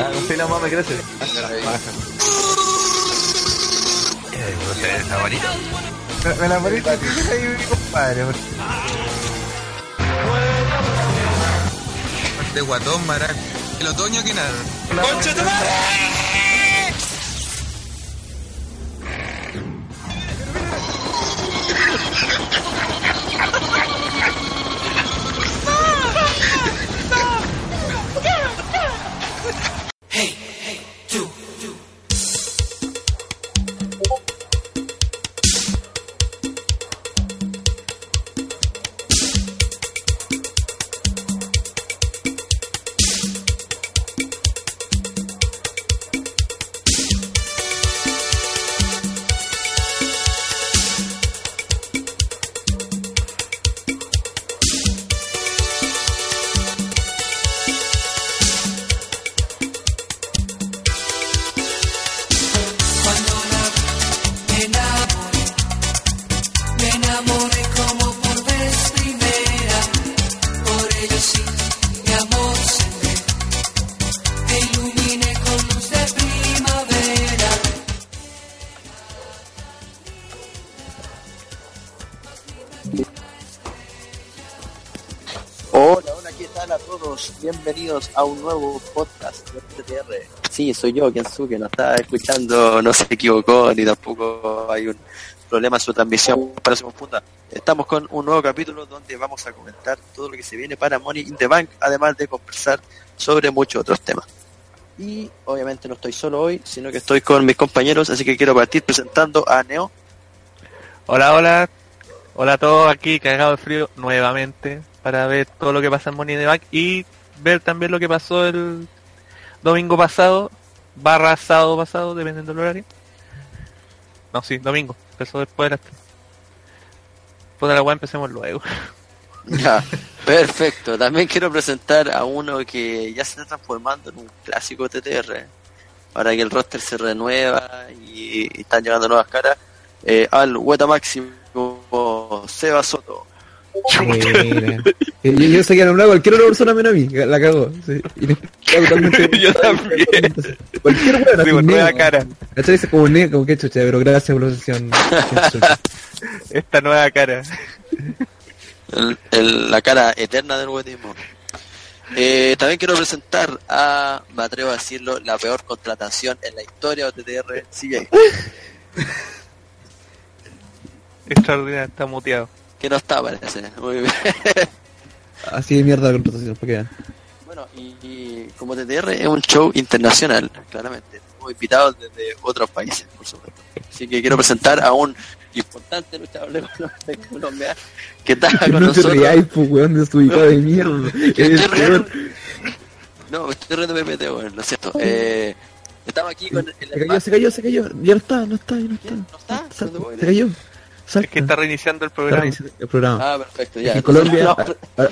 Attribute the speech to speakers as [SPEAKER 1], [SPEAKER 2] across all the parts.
[SPEAKER 1] Ah, sí, no mames, gracias.
[SPEAKER 2] Eh, no sé, está bonito.
[SPEAKER 1] Me, la poniste ahí, mi compadre.
[SPEAKER 2] De guatón, maraca. El otoño que nada.
[SPEAKER 3] ¡Concha tu madre!
[SPEAKER 4] A un nuevo podcast de TTR. Sí, soy yo, Kensuke, no está escuchando, no se equivocó, ni tampoco hay un problema en su transmisión para su punta. Estamos con un nuevo capítulo donde vamos a comentar todo lo que se viene para Money in the Bank, además de conversar sobre muchos otros temas. Y obviamente no estoy solo hoy, sino que estoy con mis compañeros, así que quiero partir presentando a Neo.
[SPEAKER 5] Hola, hola. Hola a todos aquí, cagado de frío nuevamente para ver todo lo que pasa en Money in the Bank y ver también lo que pasó el domingo pasado, barra sábado pasado, dependiendo del horario. No, sí, domingo, empezó después de las tres. Puta la weá, empecemos luego.
[SPEAKER 4] Ya, perfecto. También quiero presentar a uno que ya se está transformando en un clásico TTR. Ahora que el roster se renueva y, y están llegando nuevas caras. Eh, al Hueta Máximo, Seba Soto.
[SPEAKER 6] Yo, yo sé que nombrar a cualquier otra persona menos a mí, la cagó. Sí. Y le- totalmente-
[SPEAKER 5] Yo también.
[SPEAKER 6] Cualquier weón,
[SPEAKER 5] Sí, con nueva cara.
[SPEAKER 6] ¿Cachai? Dice como negro, como que chucha, pero gracias por la sesión.
[SPEAKER 5] Esta nueva cara.
[SPEAKER 4] el- el- la cara eterna del huetismo. Eh, también quiero presentar a, me atrevo a decirlo, la peor contratación en la historia de TTR, CJ.
[SPEAKER 5] Extraordinario, está muteado.
[SPEAKER 4] Que no está, parece. Muy bien.
[SPEAKER 6] Así de mierda la contratación, para que vean.
[SPEAKER 4] Bueno, y, y como TTR es un show internacional, claramente. Tenemos invitados desde otros países, por supuesto. Así que quiero presentar a un importante luchador de Colombia- que está con
[SPEAKER 6] No te
[SPEAKER 4] nosotros.
[SPEAKER 6] rías, pues, weón, desubicado de mierda. Eres peor.
[SPEAKER 4] No, me estoy riendo de PPT, bueno, lo siento. Eh, estamos aquí con el
[SPEAKER 6] Se cayó, se cayó, se cayó. Ya no está, no está, ya no está.
[SPEAKER 4] ¿No está?
[SPEAKER 6] Salta,
[SPEAKER 4] ¿No te
[SPEAKER 6] Se cayó.
[SPEAKER 5] Es que está reiniciando el
[SPEAKER 6] Está
[SPEAKER 5] programa.
[SPEAKER 6] reiniciando el programa.
[SPEAKER 4] Ah, perfecto,
[SPEAKER 6] Es
[SPEAKER 4] ya.
[SPEAKER 6] Colombia.
[SPEAKER 4] Lo, vamos a-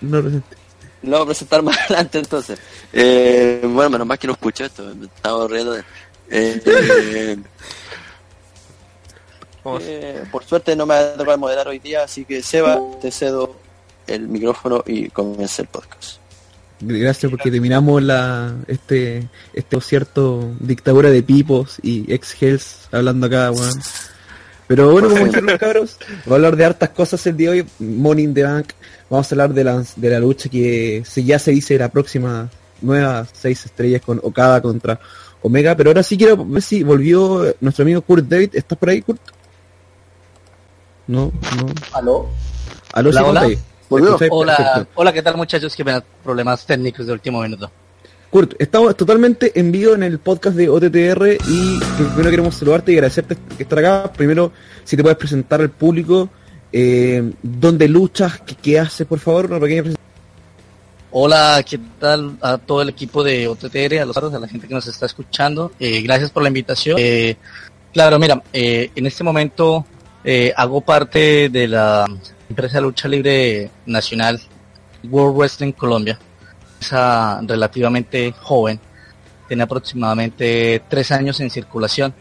[SPEAKER 6] no
[SPEAKER 4] lo vamos a presentar más adelante entonces. Eh, bueno, menos mal que no escucho esto, me estaba riendo de... Eh, eh,
[SPEAKER 5] ¿Cómo
[SPEAKER 4] eh, por suerte no me ha tocado moderar hoy día, así que Seba, te cedo el micrófono y comienza el podcast.
[SPEAKER 6] Gracias porque terminamos la este este concierto dictadura de pipos y ex Hells hablando acá, weón. Pero bueno, como dijeron los cabros, vamos a hablar de hartas cosas el día de hoy. Money in the Bank. Vamos a hablar de la, de la lucha que se, ya se dice la próxima nueva seis estrellas con Okada contra Omega. Pero ahora sí quiero ver si volvió nuestro amigo Kurt David. ¿Estás por ahí, Kurt? No, no.
[SPEAKER 7] ¿Aló?
[SPEAKER 6] Aló,
[SPEAKER 7] Hola,
[SPEAKER 6] sí,
[SPEAKER 7] hola. Hola, ¿qué tal muchachos? Que me dan problemas técnicos de último minuto.
[SPEAKER 6] Kurt, estamos totalmente en vivo en el podcast de OTTR y primero queremos saludarte y agradecerte que estar acá. Primero, si te puedes presentar al público, eh, dónde luchas, qué, qué haces, por favor, una pequeña presentación.
[SPEAKER 7] Hola, ¿qué tal a todo el equipo de OTTR, a los a la gente que nos está escuchando? Eh, gracias por la invitación. Eh, claro, mira, eh, en este momento eh, hago parte de la empresa de lucha libre nacional World Wrestling Colombia. Esa relativamente joven, tiene aproximadamente tres años en circulación.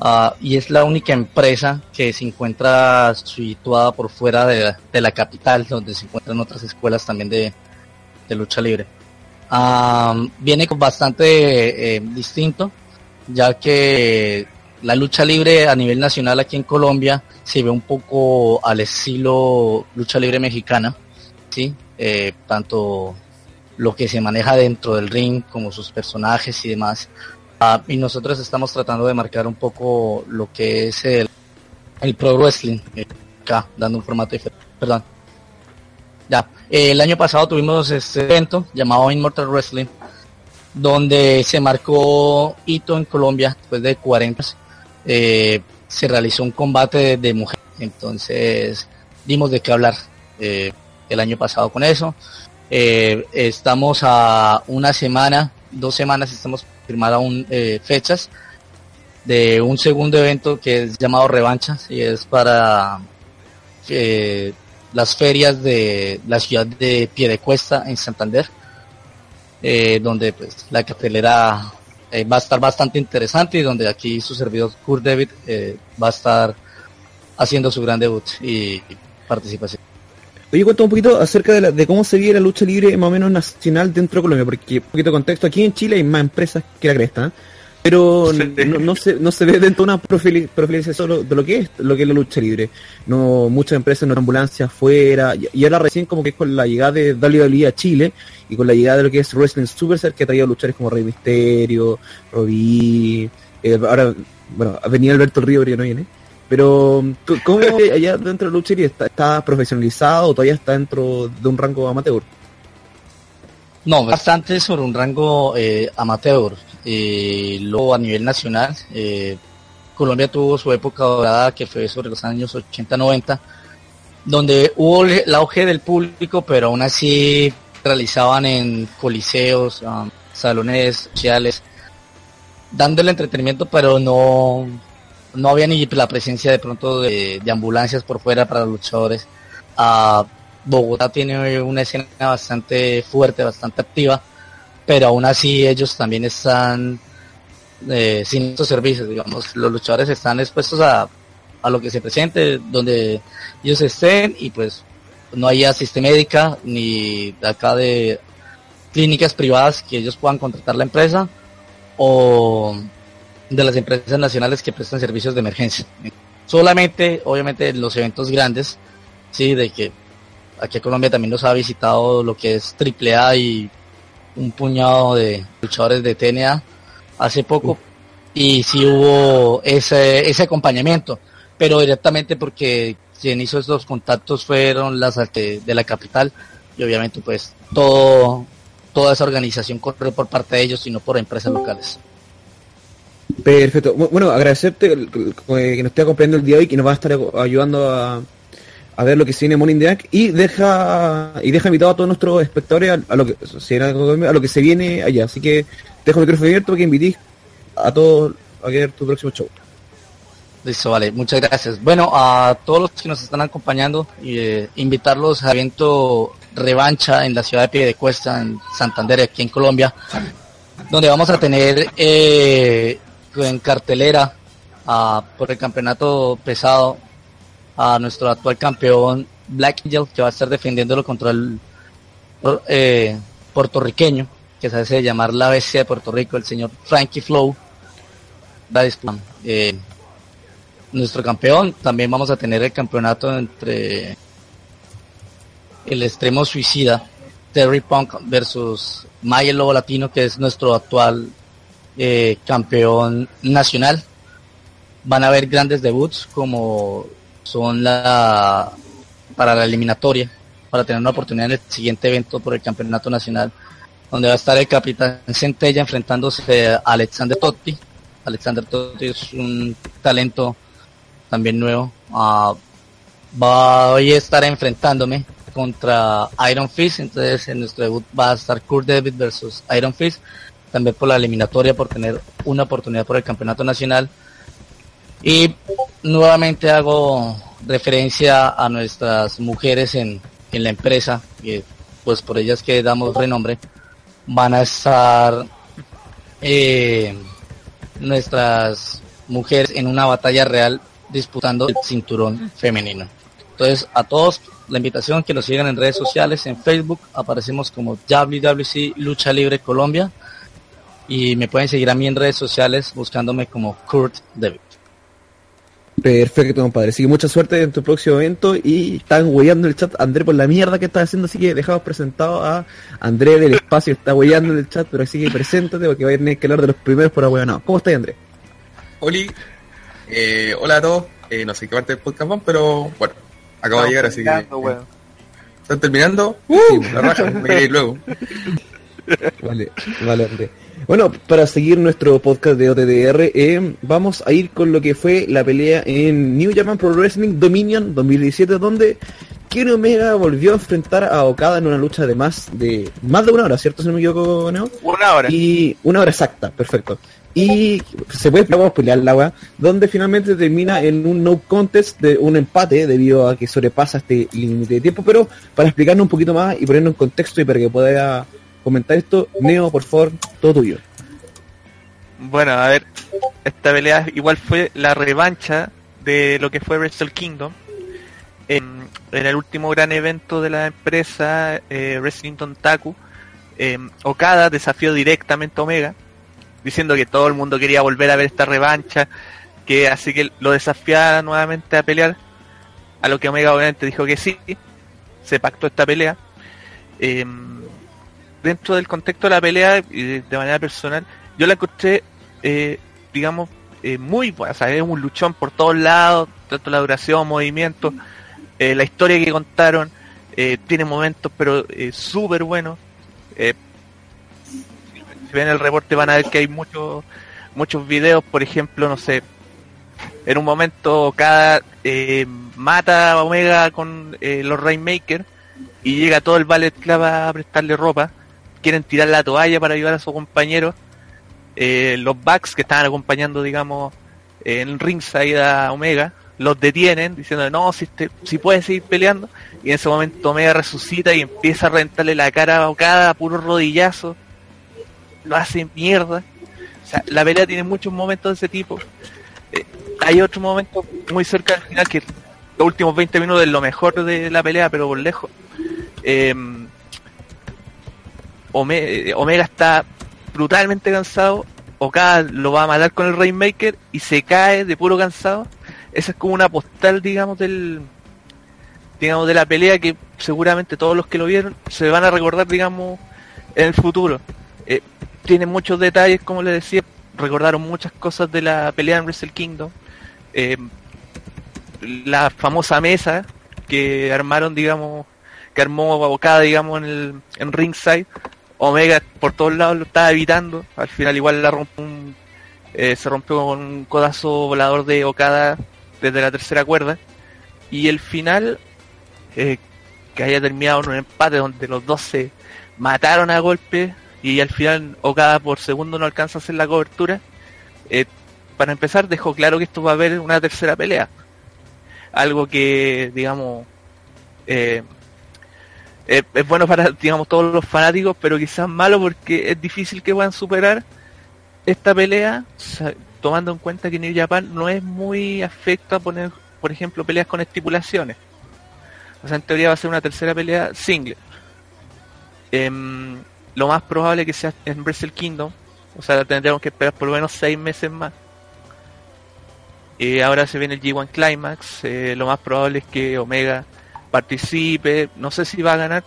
[SPEAKER 7] Ah, y es la única empresa que se encuentra situada por fuera de, la capital, donde se encuentran otras escuelas también de, lucha libre. Am, viene con bastante eh, distinto, ya que la lucha libre a nivel nacional aquí en Colombia se ve un poco al estilo lucha libre mexicana, ¿sí? Eh, tanto lo que se maneja dentro del ring como sus personajes y demás. Ah, y nosotros estamos tratando de marcar un poco lo que es el, el pro wrestling, eh, acá, dando un formato diferente. Perdón. Ya, eh, el año pasado tuvimos este evento llamado Immortal Wrestling, donde se marcó hito en Colombia después de 40 años. Eh, se realizó un combate de, de mujeres, entonces dimos de qué hablar eh, el año pasado con eso. Eh, estamos a una semana, dos semanas, estamos firmar aún eh, fechas de un segundo evento que es llamado Revanchas y es para eh, las ferias de la ciudad de Piedecuesta en Santander, eh, donde pues la cartelera va a estar bastante interesante y donde aquí su servidor Kurt David va a estar haciendo su gran debut y participación.
[SPEAKER 6] Oye, cuéntame un poquito acerca de, la- de cómo se vive la lucha libre más o menos nacional dentro de Colombia, porque un poquito de contexto, aquí en Chile hay más empresas que la cresta, ¿eh? pero no, no se, no se ve dentro de una profili- profilización de lo- que es lo que es la lucha libre. No Muchas empresas no ambulancias afuera, y, ahora recién como que es con la llegada de WWE a Chile, y con la llegada de lo que es Wrestling Superstar, que ha traído luchadores como Rey Misterio, Robí, eh, ahora, bueno, venía Alberto Río, pero no viene. Pero, ¿tú- ¿cómo allá dentro de lucha? ¿Está, ¿Está profesionalizado o todavía está dentro de un rango amateur?
[SPEAKER 7] No, bastante sobre un rango eh, amateur. Eh, luego a nivel nacional, eh, Colombia tuvo su época dorada que fue sobre los años 80-90, donde hubo el el auge del público, pero aún así realizaban en coliseos, um, salones sociales, dando el entretenimiento, pero no, no había ni la presencia de pronto de, de ambulancias por fuera para los luchadores. Ah, Bogotá tiene una escena bastante fuerte, bastante activa, pero aún así ellos también están eh, sin estos servicios, digamos, los luchadores están expuestos a, a lo que se presente, donde ellos estén y pues no hay asiste médica ni acá de clínicas privadas que ellos puedan contratar la empresa o de las empresas nacionales que prestan servicios de emergencia. Solamente, obviamente, los eventos grandes, sí, de que aquí a Colombia también nos ha visitado lo que es AAA y un puñado de luchadores de TNA hace poco y sí hubo ese, ese acompañamiento, pero directamente porque quien hizo estos contactos fueron las de, de la capital y obviamente pues todo toda esa organización corre por parte de ellos y no por empresas locales.
[SPEAKER 6] Perfecto. Bu- Bueno, agradecerte que nos esté acompañando el día de hoy, que nos va a estar ayudando a, a ver lo que se viene en Morning y deja y deja invitado a todos nuestros espectadores a, a lo que a lo que se viene allá. Así que dejo el micrófono abierto para que invitís a todos a ver tu próximo show.
[SPEAKER 7] Listo, vale, muchas gracias. Bueno, a todos los que nos están acompañando, eh, invitarlos al evento Revancha en la ciudad de Piedecuesta, en Santander, aquí en Colombia, donde vamos a tener eh, en cartelera ah, por el campeonato pesado a nuestro actual campeón Black Angel, que va a estar defendiéndolo contra el eh, puertorriqueño, que se hace llamar la bestia de Puerto Rico, el señor Frankie Flow. Va a disputar, eh, nuestro campeón. También vamos a tener el campeonato entre el extremo suicida, Terry Punk versus Maya el Lobo Latino, que es nuestro actual eh, campeón nacional. Van a haber grandes debuts como son la para la eliminatoria, para tener una oportunidad en el siguiente evento por el campeonato nacional, donde va a estar el capitán Centella enfrentándose a Alexander Totti. Alexander Totti es un talento también nuevo. Ah, voy a estar enfrentándome contra Iron Fist, entonces en nuestro debut va a estar Kurt David versus Iron Fist, también por la eliminatoria, por tener una oportunidad por el campeonato nacional. Y nuevamente hago referencia a nuestras mujeres en, en la empresa, que pues por ellas que damos renombre, van a estar eh, nuestras mujeres en una batalla real disputando el cinturón femenino. Entonces, a todos la invitación que nos sigan en redes sociales, en Facebook, aparecemos como WWC Lucha Libre Colombia y me pueden seguir a mí en redes sociales buscándome como Kurt David.
[SPEAKER 6] Perfecto, compadre. Así que mucha suerte en tu próximo evento. Y están hueando en el chat André por la mierda que estás haciendo. Así que dejamos presentado a André del espacio. Está hueando en el chat, pero así que preséntate porque va a tener que hablar de los primeros por no ¿Cómo estás, André?
[SPEAKER 3] Oli, eh, hola a todos. Eh, no sé qué parte del podcast van, pero bueno, acabo de llegar, así que. ¿Están terminando? ¡Uh! La raja, me voy a ir luego.
[SPEAKER 6] Vale, vale, André. Bueno, para seguir nuestro podcast de OTDR, eh, vamos a ir con lo que fue la pelea en New Japan Pro Wrestling Dominion 2017, donde Kenny Omega volvió a enfrentar a Okada en una lucha de más de más de una hora, ¿cierto? Si no me equivoco, Neo.
[SPEAKER 5] Una hora.
[SPEAKER 6] Y una hora exacta, perfecto. Y se puede vamos a pelear la weá, donde finalmente termina en un no contest de un empate debido a que sobrepasa este límite de tiempo, pero para explicarnos un poquito más y ponernos en contexto y para que pueda comentar esto, Neo, por favor, todo tuyo.
[SPEAKER 5] Bueno, a ver, esta pelea igual fue la revancha de lo que fue Wrestle Kingdom. En, en el último gran evento de la empresa, eh, Wrestling Taku, eh, Okada desafió directamente a Omega, diciendo que todo el mundo quería volver a ver esta revancha, que así que lo desafiara nuevamente a pelear, a lo que Omega obviamente dijo que sí, se pactó esta pelea. Eh, dentro del contexto de la pelea y de, manera personal, yo la encontré, eh, digamos, eh, muy buena. O sea, es un luchón por todos lados, tanto la duración, movimiento, eh, la historia que contaron, eh, tiene momentos, pero súper buenos. Si ven el reporte van a ver que hay muchos muchos videos, por ejemplo, no sé, en un momento cada mata a Omega con los Rainmaker y llega todo el Ballet Club a prestarle ropa quieren tirar la toalla para ayudar a su compañero. Eh, los Bucks que estaban acompañando, digamos, en ringside a Omega, los detienen diciendo, no, si, este, si puede seguir peleando. Y en ese momento Omega resucita y empieza a reventarle la cara a Okada puro rodillazo. Lo hace mierda. O sea, la pelea tiene muchos momentos de ese tipo. Eh, hay otro momento muy cerca del final que los últimos 20 minutos es lo mejor de la pelea, pero por lejos. Eh, Ome- Omega está brutalmente cansado, Okada lo va a matar con el Rainmaker y se cae de puro cansado. Esa es como una postal, digamos, del digamos de la pelea que seguramente todos los que lo vieron se van a recordar, digamos, en el futuro. Eh, tiene muchos detalles, como les decía, recordaron muchas cosas de la pelea en Wrestle Kingdom. Eh, la famosa mesa que armaron, digamos, que armó Okada, digamos, en el en ringside. Omega por todos lados lo estaba evitando. Al final igual la eh, se rompió con un codazo volador de Okada desde la tercera cuerda. Y el final, eh, que haya terminado en un empate donde los dos se mataron a golpe y al final Okada por segundo no alcanza a hacer la cobertura. eh, para empezar dejó claro que esto va a haber una tercera pelea. Algo que, digamos, eh, es, es bueno para, digamos, todos los fanáticos, pero quizás malo porque es difícil que puedan superar esta pelea, tomando en cuenta que New Japan no es muy afecto a poner, por ejemplo, peleas con estipulaciones. O sea, en teoría va a ser una tercera pelea single. Em, lo más probable que sea en Wrestle Kingdom, o sea, tendremos que esperar por lo menos seis meses más. Eh, ahora se viene el G1 Climax, eh, lo más probable es que Omega participe, no sé si va a ganar,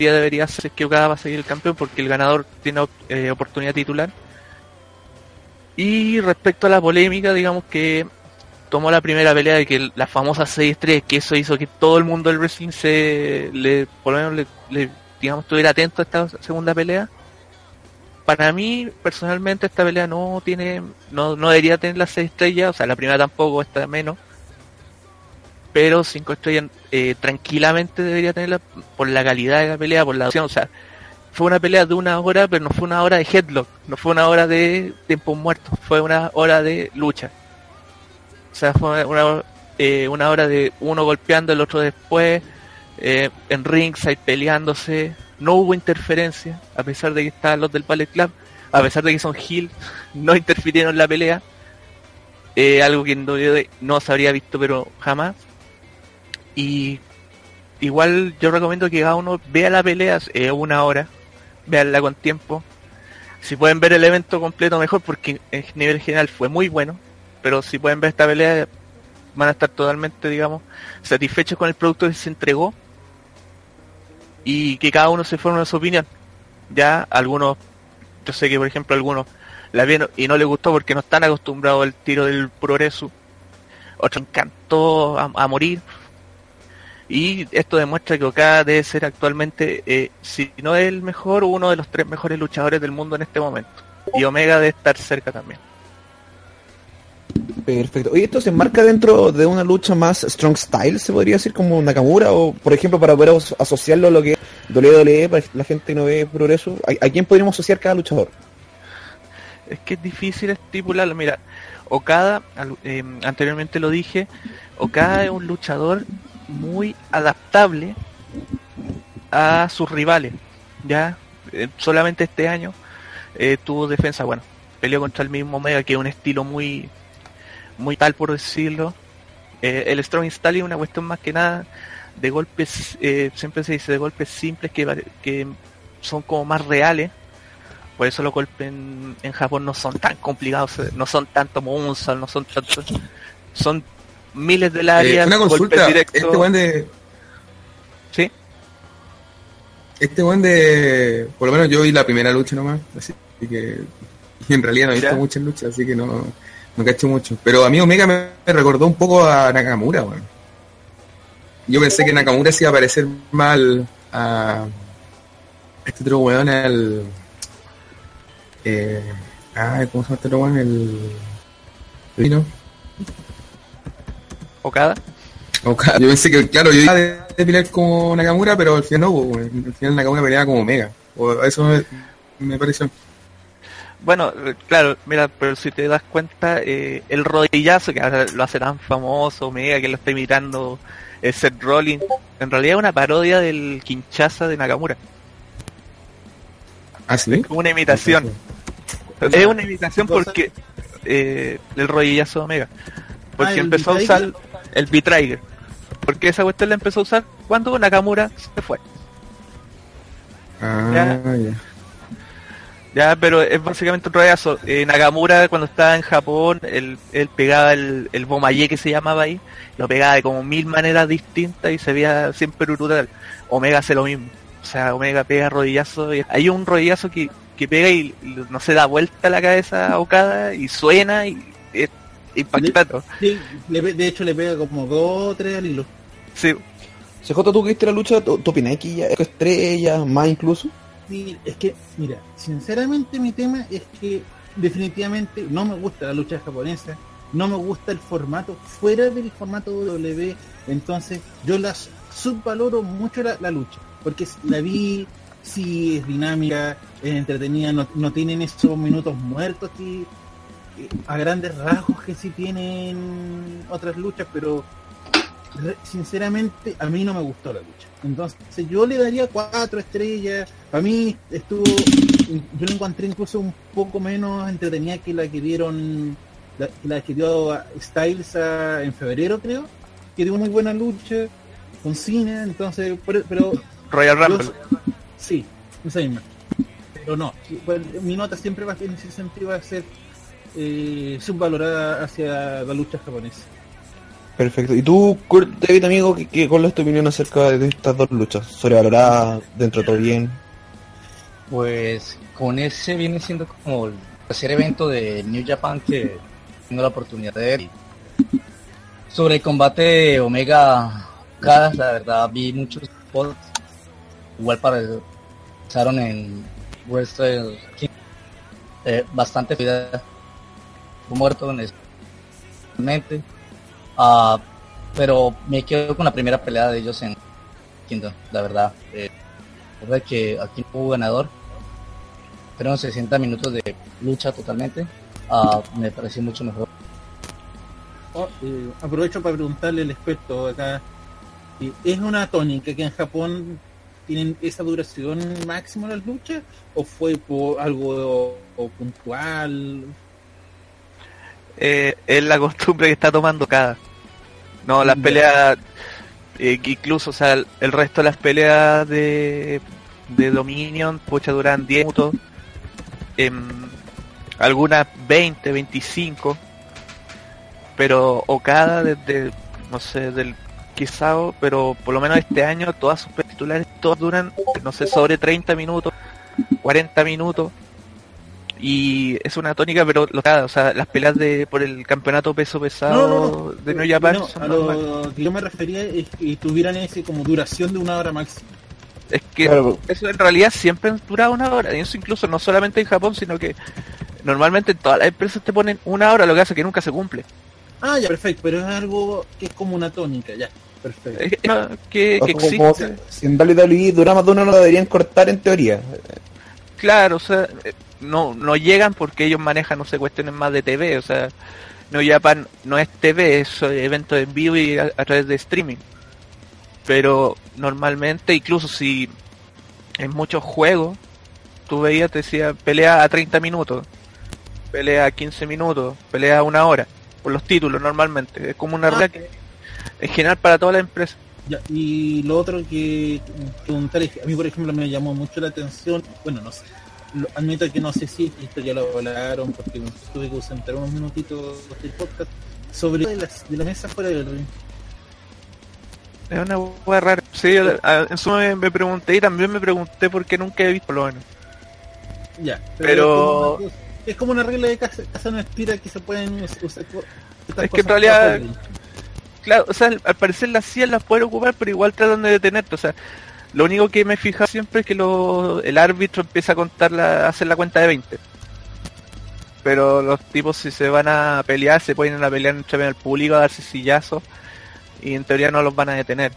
[SPEAKER 5] ya debería ser que Okada va a seguir el campeón porque el ganador tiene eh, oportunidad titular. Y respecto a la polémica, digamos que tomó la primera pelea de que la famosa 6-3, que eso hizo que todo el mundo del wrestling se le, por lo menos le, le, digamos, estuviera atento a esta segunda pelea. Para mí, personalmente, esta pelea no tiene, no, no debería tener las 6 estrellas, o sea, la primera tampoco, esta menos. Pero 5 estrellas eh, tranquilamente debería tenerla por la calidad de la pelea, por la acción, o sea, fue una pelea de una hora, pero no fue una hora de headlock, no fue una hora de tiempo muerto, fue una hora de lucha. O sea, fue una, eh, una hora de uno golpeando, el otro después, eh, en ringside peleándose, no hubo interferencia, a pesar de que estaban los del Ballet Club, a pesar de que son heel, no interfirieron en la pelea, eh, algo que WWE no se habría visto pero jamás. Y igual yo recomiendo que cada uno vea la pelea, eh, una hora, veanla con tiempo. Si pueden ver el evento completo mejor porque en nivel general fue muy bueno, pero si pueden ver esta pelea van a estar totalmente, digamos, satisfechos con el producto que se entregó y que cada uno se forme su opinión. Ya algunos, yo sé que por ejemplo algunos la vieron y no les gustó porque no están acostumbrados al tiro del progreso. Otro encantó a morir. Y esto demuestra que Okada debe ser actualmente, eh, si no es el mejor, uno de los tres mejores luchadores del mundo en este momento. Y Omega debe estar cerca también.
[SPEAKER 6] Perfecto. ¿Y esto se enmarca dentro de una lucha más strong style, se podría decir, como Nakamura? O, por ejemplo, para poder as- asociarlo a lo que es WWE, para la gente que no ve progreso, ¿a, a quién podríamos asociar cada luchador?
[SPEAKER 5] Es que es difícil estipularlo. Mira, Okada, eh, anteriormente lo dije, Okada es un luchador muy adaptable a sus rivales. Ya, Eh, solamente este año eh, tuvo defensa, bueno, peleó contra el mismo Omega, que es un estilo muy, muy tal por decirlo. Eh, el Strong Style es una cuestión más que nada de golpes, siempre se dice de golpes simples que, que son como más reales. Por eso los golpes en, en Japón no son tan complicados, no son tanto moonsault, no son tanto... Son miles de
[SPEAKER 3] Eh,
[SPEAKER 5] áreas,
[SPEAKER 3] una consulta, este weón de...
[SPEAKER 5] ¿Sí?
[SPEAKER 3] Este weón de... Por lo menos yo vi la primera lucha nomás, así que... y en realidad no he visto
[SPEAKER 5] Ya.
[SPEAKER 3] muchas luchas, así que no, no cacho mucho. Pero a mí Omega me, recordó un poco a Nakamura, weón. Yo pensé que Nakamura se iba a parecer mal a... Este otro weón, al... Eh, ah, ¿cómo se llama este otro weón? El... el vino.
[SPEAKER 5] Okada.
[SPEAKER 3] Okada. Yo pensé que, claro, yo iba a de- de pelear como Nakamura, pero al final no, pues, al final Nakamura peleaba como Omega. O eso me, me pareció.
[SPEAKER 5] Bueno, claro, mira, pero si te das cuenta, eh, el rodillazo que lo hace tan famoso, Omega, que lo está imitando eh, Seth Rollins, en realidad es una parodia del Kinshasa de Nakamura.
[SPEAKER 3] ¿Ah, sí?
[SPEAKER 5] Como una imitación. Es una imitación porque eh, el rodillazo de Omega. Porque
[SPEAKER 8] Ah, ¿el
[SPEAKER 5] empezó a usar el B-Trigger. Porque esa cuestión la empezó a usar cuando Nakamura se fue.
[SPEAKER 3] Ah,
[SPEAKER 5] Ya.
[SPEAKER 3] ya.
[SPEAKER 5] Ya, pero es básicamente un rodillazo. Eh, Nakamura cuando estaba en Japón, él, él pegaba el, el bomaye que se llamaba ahí, lo pegaba de como mil maneras distintas y se veía siempre brutal. Omega hace lo mismo. O sea, Omega pega rodillazo. Y hay un rodillazo que, que pega y, y no se da vuelta la cabeza a Okada y suena y es impactante.
[SPEAKER 8] Sí, de hecho le pega como dos o tres al hilo.
[SPEAKER 5] Sí,
[SPEAKER 6] CJ, tú que viste la lucha, ¿tú, tú opinas que ya es estrella, más incluso?
[SPEAKER 8] Sí, es que, mira, sinceramente mi tema es que definitivamente no me gusta la lucha japonesa, no me gusta el formato fuera del formato W, entonces yo las subvaloro mucho la, la lucha, porque la vi, sí es dinámica, es entretenida, no, no tienen esos minutos muertos que a grandes rasgos que sí tienen otras luchas, pero sinceramente a mí no me gustó la lucha. Entonces yo le daría cuatro estrellas. Para mí estuvo, yo la encontré incluso un poco menos entretenida que la que dieron, la, que la que dio a Styles a- en febrero creo, que dio muy buena lucha con Cena, entonces, pero, pero
[SPEAKER 5] Royal Rumble.
[SPEAKER 8] sí, esa misma. Pero no, pues, mi nota siempre va en ese sentido va a ser eh, subvalorada hacia la lucha japonesa.
[SPEAKER 6] Perfecto. ¿Y tú, Kurt David, amigo, qué, qué- cuál es tu opinión acerca de estas dos luchas? ¿Sobrevalorada? ¿Dentro de todo bien?
[SPEAKER 7] Pues con ese viene siendo como el tercer evento de New Japan que tengo la oportunidad de ver. Sobre el combate de Omega Okada, la verdad vi muchos spots. Igual para pasaron en Wrestle King. Eh, bastante cuidado. Muerto en mente. Ah, pero me quedo con la primera pelea de ellos en Kingdom, la verdad. Eh, la verdad que aquí no hubo ganador. Fueron 60 minutos de lucha totalmente. Ah, me pareció mucho mejor.
[SPEAKER 8] Oh, eh, aprovecho para preguntarle al experto acá. eh, ¿Es una tónica que en Japón tienen esa duración máxima las luchas? ¿O fue por algo puntual?
[SPEAKER 5] Eh, es la costumbre que está tomando cada. No, las peleas, Eh, incluso, o sea, el, el resto de las peleas de, de Dominion, pucha, duran 10 minutos. em, algunas 20, 25. Pero Okada desde, no sé, del Kisao, pero por lo menos este año todas sus titulares, todas duran, no sé, sobre 30 minutos, 40 minutos. Y es una tónica, pero lo o sea, las peleas de por el campeonato peso pesado
[SPEAKER 8] No, no, no.
[SPEAKER 5] de New Japan
[SPEAKER 8] No,
[SPEAKER 5] son
[SPEAKER 8] a lo que yo me refería es que tuvieran ese como duración de una hora máxima.
[SPEAKER 5] Es que
[SPEAKER 6] Claro.
[SPEAKER 5] eso en realidad siempre dura una hora. Y eso incluso no solamente en Japón, sino que normalmente en todas las empresas te ponen una hora, lo que hace que nunca se cumple.
[SPEAKER 8] Ah, ya, perfecto, pero es algo que es como una tónica, ya, perfecto.
[SPEAKER 5] Es que, no, que, que
[SPEAKER 6] como- como
[SPEAKER 5] existe.
[SPEAKER 6] si- si en WWE dura más de una hora lo deberían cortar en teoría.
[SPEAKER 5] Claro, o sea, eh, no, no llegan porque ellos manejan, no sé, cuestiones más de TV. O sea, No Japan no es TV, es eh, evento en vivo y a, a través de streaming. Pero normalmente, incluso si en muchos juegos, tú veías, te decía, pelea a 30 minutos, pelea a 15 minutos, pelea a una hora, por los títulos normalmente. Es como una
[SPEAKER 8] Ah.
[SPEAKER 5] regla que es general para toda la empresa.
[SPEAKER 8] Ya, y lo otro que preguntar es que a mí, por ejemplo, me llamó mucho la atención, bueno, no sé, admito que no sé si esto ya lo hablaron porque tuve que ausentar unos minutitos del podcast, sobre de las, de las mesas fuera del ring.
[SPEAKER 5] Es una hueá rara. Sí, yo, a- en su me, me pregunté y también me pregunté por qué nunca he visto lo menos.
[SPEAKER 8] Ya,
[SPEAKER 5] Pero-
[SPEAKER 8] Es como, una, cosa- es como una regla de casa, casa no estira que se pueden us- usar.
[SPEAKER 5] Es que en realidad-. Claro, o sea, al- al parecer las sillas las pueden ocupar, pero igual tratan de detenerte. O sea, lo único que me fija siempre es que lo, el árbitro empieza a contar la, a hacer la cuenta de 20. Pero los tipos si se van a pelear, se pueden ir a pelear entre del público, a darse sillazos. Y en teoría no los van a detener.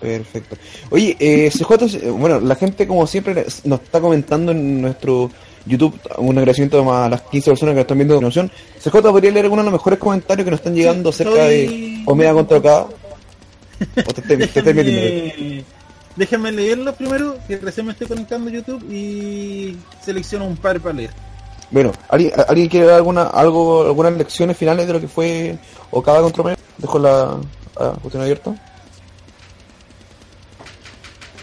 [SPEAKER 6] Perfecto. Oye, eh, CJ, bueno, la gente como siempre nos está comentando en nuestro YouTube un agradecimiento a las 15 personas que nos están viendo continuación. CJ, ¿podría leer algunos de los mejores comentarios que nos están llegando acerca de Omega contra Okada? ¿O te,
[SPEAKER 8] primero, que recién me estoy conectando a YouTube y selecciono un par para leer.
[SPEAKER 6] Bueno, ¿alguien, ¿alguien quiere dar alguna, algo, algunas lecciones finales de lo que fue Okada contra Omega? Dejo la ah, cuestión abierta.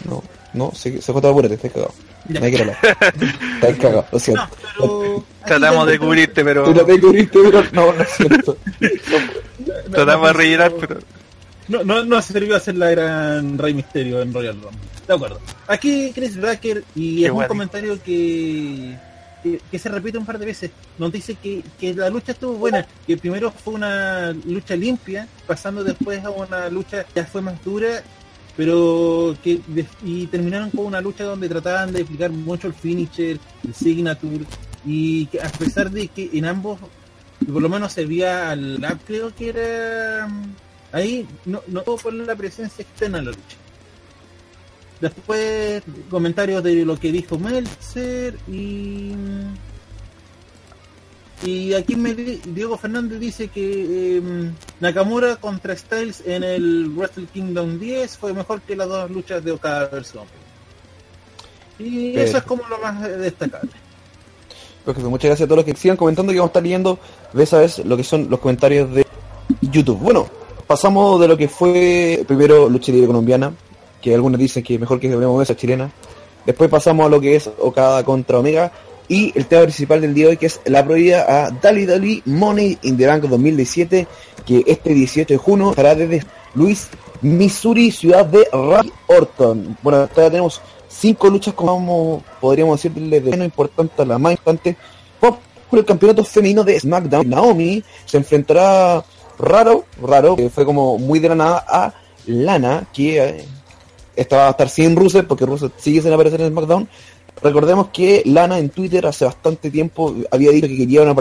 [SPEAKER 6] No, no, sí, CJ, apúrate, estás cagado.
[SPEAKER 8] Ya.
[SPEAKER 6] Nadie quiere hablar. Estás cagado, lo siento.
[SPEAKER 8] No, pero
[SPEAKER 5] Tratamos de cubrirte, pero
[SPEAKER 6] Tú la te cubriste, pero no, lo siento.
[SPEAKER 5] Tratamos de rellenar, pero...
[SPEAKER 8] No, no, no sirvió hacer la gran Rey Misterio en Royal Rumble. De acuerdo. Aquí Chris Bracker y
[SPEAKER 5] Qué
[SPEAKER 8] es un comentario que, que, que se repite un par de veces. Nos dice que, que la lucha estuvo buena, que primero fue una lucha limpia, pasando después a una lucha que ya fue más dura, pero que de- y terminaron con una lucha donde trataban de explicar mucho el finisher, el signature, y que a pesar de que en ambos por lo menos se veía al creo que era ahí no no puedo poner la presencia externa en la lucha después comentarios de lo que dijo Meltzer y y aquí me di- Diego Fernández dice que em, Nakamura contra Styles en el Wrestle Kingdom 10 fue mejor que las dos luchas de Okada Omega. y eso es como lo más eh, destacable
[SPEAKER 6] Perfecto, muchas gracias a todos los que sigan comentando y vamos a estar leyendo vez a vez lo que son los comentarios de YouTube. Bueno, pasamos de lo que fue primero lucha libre colombiana, que algunos dicen que mejor que deberíamos ver esa chilena. Después pasamos a lo que es Okada contra Omega y el tema principal del día de hoy que es la prohibida a Dali Dali Money in the Bank 2017 que este 18 de junio estará desde Luis, Missouri, ciudad de Ray Orton. Bueno, todavía tenemos cinco luchas como podríamos decirle de menos importante a la más importante por por el campeonato femenino de SmackDown. Naomi se enfrentará raro, raro, que fue como muy de la nada a Lana, que eh, esta va a estar sin Rusev porque Rusev sigue sin aparecer en SmackDown. Recordemos que Lana en Twitter hace bastante tiempo había dicho que quería una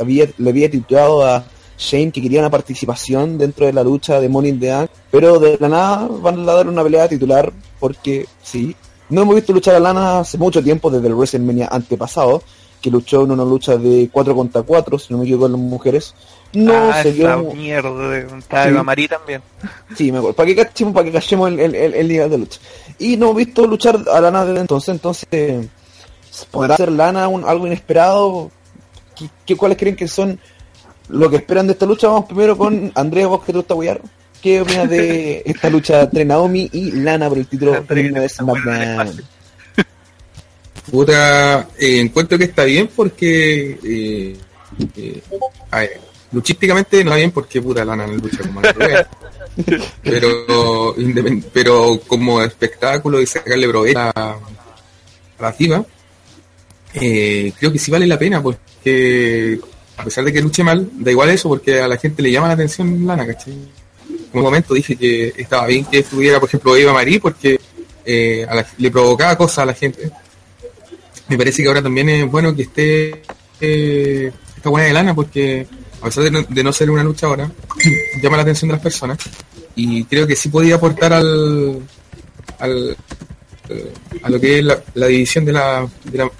[SPEAKER 6] había, le había titulado a Shane que quería una participación dentro de la lucha de Money in the pero de la nada van a dar una pelea titular porque sí. No hemos visto luchar a Lana hace mucho tiempo, desde el WrestleMania antepasado, que luchó en una lucha de 4 contra 4, si no me equivoco, con las mujeres. No
[SPEAKER 5] ah,
[SPEAKER 6] se vio...
[SPEAKER 5] mierda estaba
[SPEAKER 6] Sí.
[SPEAKER 5] Marie también.
[SPEAKER 6] Sí, me acuerdo. Para que cachemos, para que cachemos el, el, el- el nivel de lucha. Y no hemos visto luchar a Lana desde entonces, entonces ¿podrá ser Lana un- algo inesperado? ¿Qué, qué- cuáles creen que son lo que esperan de esta lucha, vamos primero con Andrés, vos que guiar. ¿Qué opinas de esta lucha entre Naomi y Lana por el título de SmackDown?
[SPEAKER 3] Puta, eh, encuentro que está bien porque eh, eh, a ver, luchísticamente no está bien porque puta lana no lucha como la pero pero como espectáculo y sacarle provecho a, la FIBA creo que sí vale la pena porque a pesar de que luche mal da igual eso porque a la gente le llama la atención lana ¿cachai? en un momento dije que estaba bien que estuviera por ejemplo Eva Marie porque a la- le provocaba cosas a la gente me parece que ahora también es bueno que esté eh, esta buena de lana porque a pesar de no, ser una luchadora llama la atención de las personas y creo que sí podía aportar al, eh, a lo que es la, división de la,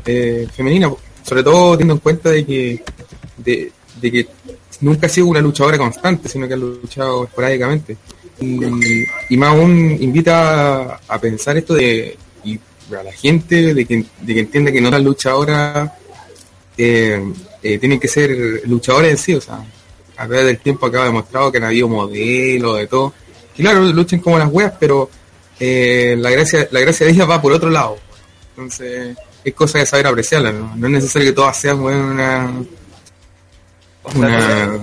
[SPEAKER 3] eh, femenina sobre todo teniendo en cuenta de que de, que nunca ha sido una luchadora constante sino que ha luchado esporádicamente. Y, más aún invita a, pensar esto de a la gente de que, de que entienda que no las luchadoras eh, eh, tienen que ser luchadores en sí, o sea, a través del tiempo acaba demostrado que han habido modelos de todo, que claro, luchen como las weas, pero eh, la gracia la gracia de ellas va por otro lado. Entonces, es cosa de saber apreciarla, ¿no? No es necesario que todas sean una...
[SPEAKER 5] O sea,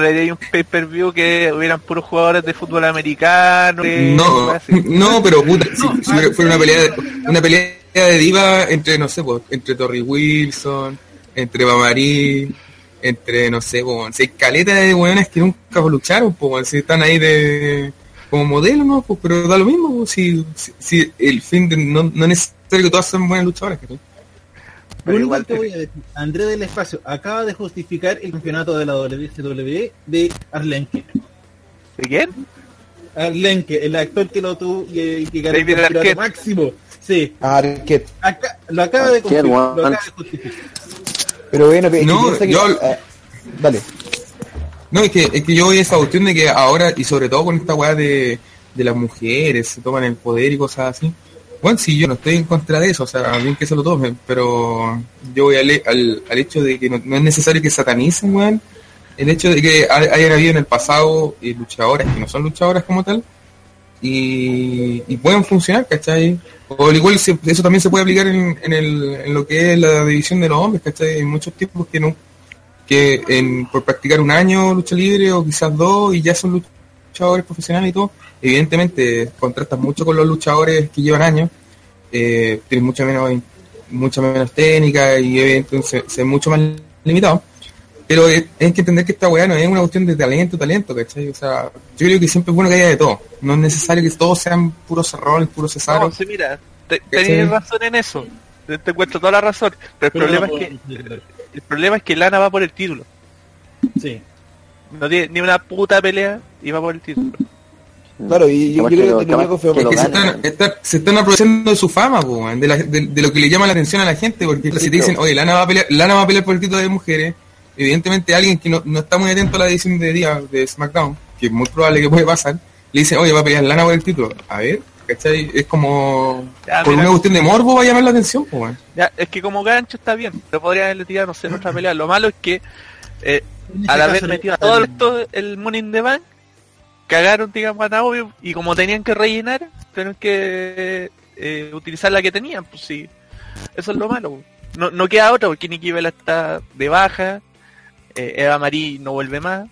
[SPEAKER 5] harías un pay-per-view que hubieran puros jugadores de fútbol americano.
[SPEAKER 3] No, no, pero puta, si, si fuera una pelea, de, una pelea de diva entre, no sé, pues, entre Torrey Wilson, entre Bamarí, entre, no sé, pues, si hay caleta de weones que nunca lucharon, pues, si están ahí de como modelo, ¿no? Pues, pero da lo mismo, pues, si, si, si el fin de, no, no es necesario que todas sean buenas luchadoras, ¿cachai?
[SPEAKER 5] Pero
[SPEAKER 8] Lo único
[SPEAKER 5] igual
[SPEAKER 8] que
[SPEAKER 5] te-
[SPEAKER 8] voy a decir, Andrés del Espacio acaba de justificar el campeonato de la WCW de Arlenke.
[SPEAKER 5] ¿De quién?
[SPEAKER 8] Arlenke, el actor que lo tuvo y que ganó el campeonato máximo. Sí,
[SPEAKER 6] Arquette.
[SPEAKER 8] acá, lo acaba de
[SPEAKER 4] Arquette,
[SPEAKER 8] confirmar. Lo
[SPEAKER 4] weón.
[SPEAKER 8] acaba de justificar.
[SPEAKER 6] Pero bueno, que-
[SPEAKER 3] No,
[SPEAKER 6] que piensa que-
[SPEAKER 3] yo-
[SPEAKER 6] ah, dale.
[SPEAKER 3] No, es que, es que yo voy a esa cuestión de que ahora, y sobre todo con esta weá de, de las mujeres, se toman el poder y cosas así. Bueno, sí, yo no estoy en contra de eso, o sea, bien que se lo tomen, pero yo voy al, al, al hecho de que no, es necesario que satanicen, weón, el hecho de que hay- hayan habido en el pasado eh, luchadoras que no son luchadoras como tal, y, y pueden funcionar, ¿cachai? O al igual eso también se puede aplicar en, en, el, en lo que es la división de los hombres, ¿cachai? Hay muchos tipos que no que por practicar un año lucha libre o quizás dos y ya son luchadores profesionales y todo, evidentemente contrastas mucho con los luchadores que llevan años, eh, tienes mucha menos mucha menos técnica y entonces es mucho más limitado. Pero es, hay que entender que esta weá no es una cuestión de talento, talento, ¿cachai? O sea, yo creo que siempre es bueno que haya de todo. No es necesario que todos sean puros cerrones, puros
[SPEAKER 5] No,
[SPEAKER 3] cesaros.
[SPEAKER 5] sí, mira, te, razón en eso. Te, te encuentro toda la razón. Pero el
[SPEAKER 8] Pero
[SPEAKER 5] problema
[SPEAKER 8] no
[SPEAKER 5] es que
[SPEAKER 8] entender.
[SPEAKER 5] el problema es que Lana va por el título.
[SPEAKER 8] Sí.
[SPEAKER 5] No tiene ni una puta pelea y va por el título.
[SPEAKER 6] Claro, y yo,
[SPEAKER 4] que
[SPEAKER 6] creo
[SPEAKER 4] lo-
[SPEAKER 6] que lo
[SPEAKER 4] que
[SPEAKER 3] Es
[SPEAKER 4] lo
[SPEAKER 3] que se están, están- se están aprovechando de su fama, po, de, la- de- de lo que le llama la atención a la gente, porque si te dicen, oye, Lana va a pelear, Lana va a pelear por el título de mujeres, evidentemente alguien que no, no está muy atento a la edición de día de SmackDown, que es muy probable que puede pasar, le dicen, oye, va a pelear Lana por el título. A ver, ¿cachai? Es como,
[SPEAKER 5] Ya,
[SPEAKER 3] por
[SPEAKER 5] mira.
[SPEAKER 3] una cuestión de morbo va a llamar la atención, po, weón.
[SPEAKER 5] Ya, es que como gancho está bien, pero podrían haberle tirado, no sé, en otra pelea. Lo malo es que eh, al haber metido a todo esto el Money in the Bank, cagaron, digamos, a Naomi y como tenían que rellenar, tuvieron que eh, utilizar la que tenían, pues sí. Eso es lo malo. pues. No, no queda otra porque Nikki Bella está de baja, eh, Eva Marie no vuelve más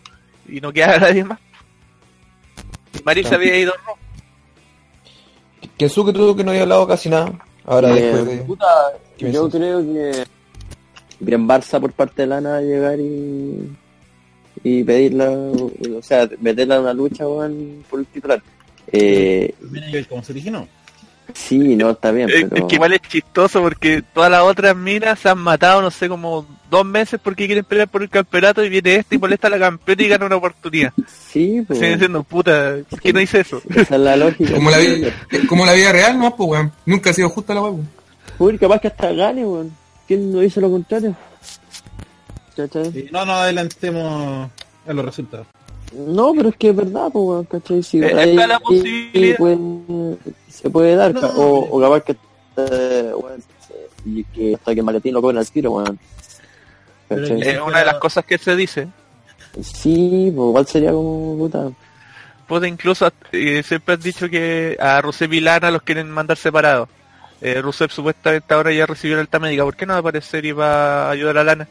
[SPEAKER 5] y no queda nadie más. Marie se había ido ¿no?
[SPEAKER 6] Kensuke tú que no había hablado casi nada. Ahora
[SPEAKER 4] Eh,
[SPEAKER 6] después de...
[SPEAKER 4] puta,
[SPEAKER 6] ¿Qué
[SPEAKER 4] yo creo que bien Barça por parte de Lana llegar y y pedirla, o sea, meterla en una lucha weón, por el titular. Eh,
[SPEAKER 8] cómo se originó.
[SPEAKER 4] sí, no, está bien,
[SPEAKER 5] Es,
[SPEAKER 4] pero...
[SPEAKER 5] es que igual es chistoso porque todas las otras minas se han matado, no sé, como dos meses porque quieren pelear por el campeonato y viene este y molesta a la campeona y gana una oportunidad.
[SPEAKER 4] Sí, pues,
[SPEAKER 5] Siguen diciendo, puta, ¿por qué no hice eso?
[SPEAKER 4] esa es la lógica.
[SPEAKER 3] Como la, vi- como la vida real, no, pues, weón. Nunca ha sido justa la weón.
[SPEAKER 4] Uy, capaz que hasta gane, weón. ¿Quién no dice lo contrario? ¿Cachai?
[SPEAKER 8] Sí, No, no adelantemos a los resultados.
[SPEAKER 4] No, pero es que es verdad, pues, weón, ¿cachai? Si
[SPEAKER 5] Eh,
[SPEAKER 4] ahí-
[SPEAKER 5] la posibilidad.
[SPEAKER 4] puede- se puede dar,
[SPEAKER 8] No,
[SPEAKER 4] o, o capaz que, eh, y que hasta que Maletín lo cobren al tiro,
[SPEAKER 8] que-
[SPEAKER 5] Es una de las cosas que se dice.
[SPEAKER 4] Sí, pues igual sería como puta.
[SPEAKER 5] Puta, incluso eh, siempre has dicho que a Rusev y Lana los quieren mandar separados. Eh, Rusev supuestamente ahora ya recibió la alta médica. ¿Por qué no va a aparecer y va a ayudar a Lana?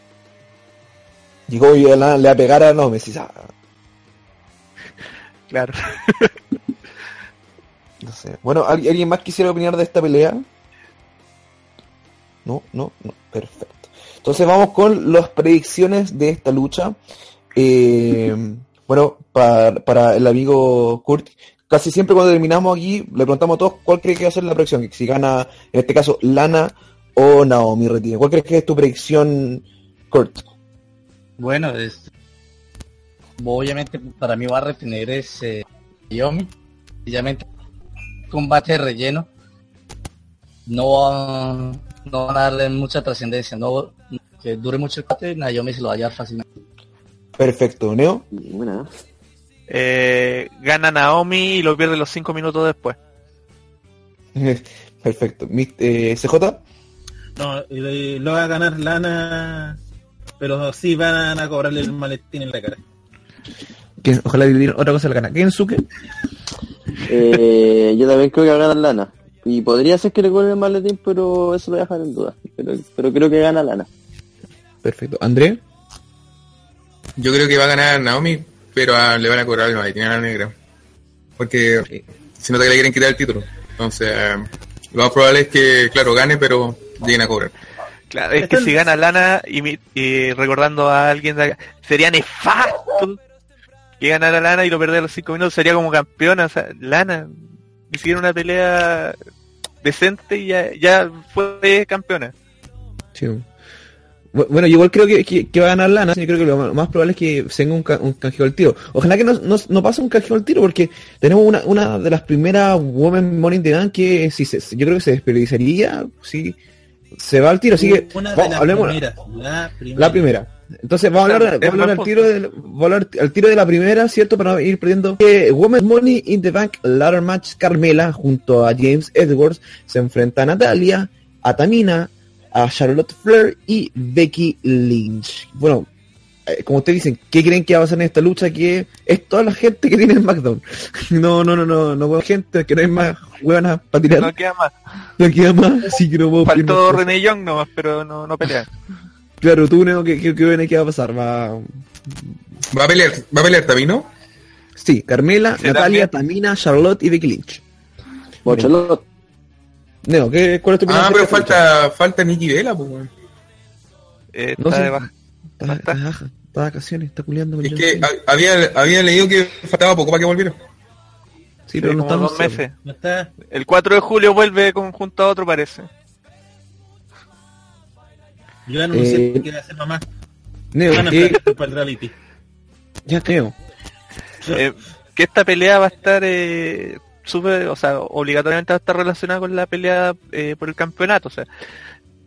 [SPEAKER 9] Llegó y le va a pegar a no, me decís, ah,
[SPEAKER 5] Claro.
[SPEAKER 9] no sé. Bueno, ¿al- ¿alguien más quisiera opinar de esta pelea? No, no, no, perfecto. Entonces vamos con las predicciones de esta lucha. Eh, bueno, para, para el amigo Kurt, casi siempre cuando terminamos aquí le preguntamos a todos cuál cree que va a ser la predicción, si gana en este caso Lana o Naomi Retine. ¿Cuál crees que es tu predicción, Kurt?
[SPEAKER 7] Bueno, es- obviamente para mí va a retener ese Yomi. Sencillamente combate de relleno. No no van a darle mucha trascendencia. No que dure mucho el combate, Naomi se lo va a llevar fácilmente.
[SPEAKER 9] Perfecto, Neo.
[SPEAKER 4] Buena.
[SPEAKER 5] Eh, gana Naomi y lo pierde los 5 minutos después.
[SPEAKER 9] Perfecto. Eh, CJ.
[SPEAKER 8] No, lo va a ganar Lana, pero sí van a cobrarle el maletín en la cara.
[SPEAKER 6] Que- Ojalá dividir otra cosa la gana. Kensuke.
[SPEAKER 4] Eh, yo también creo que va a ganar Lana. Y podría ser que le cobre el maletín, pero eso lo voy a dejar en duda. Pero, pero creo que gana Lana.
[SPEAKER 6] Perfecto. André.
[SPEAKER 3] Yo creo que va a ganar Naomi, pero a- le van a cobrar el maletín a la negra. Porque se nota que le quieren quitar el título. Entonces, eh, lo más probable es que, claro, gane, pero lleguen a cobrar.
[SPEAKER 5] Claro, es que si gana Lana y, mi- y recordando a alguien de acá, sería nefasto que ganara Lana y lo perdiera los 5 minutos, sería como campeona, o sea, Lana, siquiera una pelea decente y ya, ya fue campeona.
[SPEAKER 6] Sí. Bu- Bueno, yo igual creo que, que- que va a ganar Lana. Yo creo que lo más probable es que se venga un, ca- un canjeo al tiro. Ojalá que no, no, no pase un canjeo al tiro porque tenemos una, una de las primeras Women Money in the Bank que si se, yo creo que se desperdiciaría si se va al tiro. Así que
[SPEAKER 8] Una de
[SPEAKER 6] vamos,
[SPEAKER 8] las
[SPEAKER 6] hablemos
[SPEAKER 8] primeras, la primera.
[SPEAKER 6] la primera. Entonces vamos a hablar, vamos a hablar al tiro a hablar al tiro de la primera, ¿cierto? Para no ir perdiendo. Eh, Women's Money in the Bank Ladder Match Carmela junto a James Edwards se enfrenta a Natalia, a Tamina, a Charlotte Flair y Becky Lynch. Bueno, eh, como ustedes dicen, ¿qué creen que va a pasar en esta lucha? Que es toda la gente que tiene en SmackDown. No, no, no, no, no veo gente, que no hay más hueonas para tirar.
[SPEAKER 5] No queda más.
[SPEAKER 6] No queda más, así que no puedo
[SPEAKER 5] Faltó. René Young nomás, pero no, no pelea.
[SPEAKER 6] Claro, tú, Neo, ¿qué, qué, qué va a pasar? Va,
[SPEAKER 3] ¿Va a pelear, va a pelear Tamino?
[SPEAKER 6] Sí, Carmela, Natalia,
[SPEAKER 5] también.
[SPEAKER 6] Tamina, Charlotte y Becky Lynch.
[SPEAKER 4] Bocholot.
[SPEAKER 6] Neo, ¿qué, ¿cuál es tu opinión?
[SPEAKER 3] Ah, pero falta, falta Nikki Vela, pues, weón.
[SPEAKER 5] Eh,
[SPEAKER 6] No
[SPEAKER 5] está
[SPEAKER 6] sé.
[SPEAKER 5] de baja.
[SPEAKER 6] Está, está, baja, está de vacaciones, está
[SPEAKER 3] Es que había, había leído que faltaba poco para que volviera.
[SPEAKER 6] Sí, pero no
[SPEAKER 5] como
[SPEAKER 6] estamos
[SPEAKER 5] dos meses.
[SPEAKER 8] No está.
[SPEAKER 5] El 4 de julio vuelve con, junto a otro, parece.
[SPEAKER 8] Yo anuncié
[SPEAKER 6] Eh,
[SPEAKER 8] que va a ser mamá.
[SPEAKER 6] Neo,
[SPEAKER 8] Van a para el reality.
[SPEAKER 6] Ya creo.
[SPEAKER 5] Eh, que esta pelea va a estar eh, súper, o sea, obligatoriamente va a estar relacionada con la pelea eh, por el campeonato. O sea,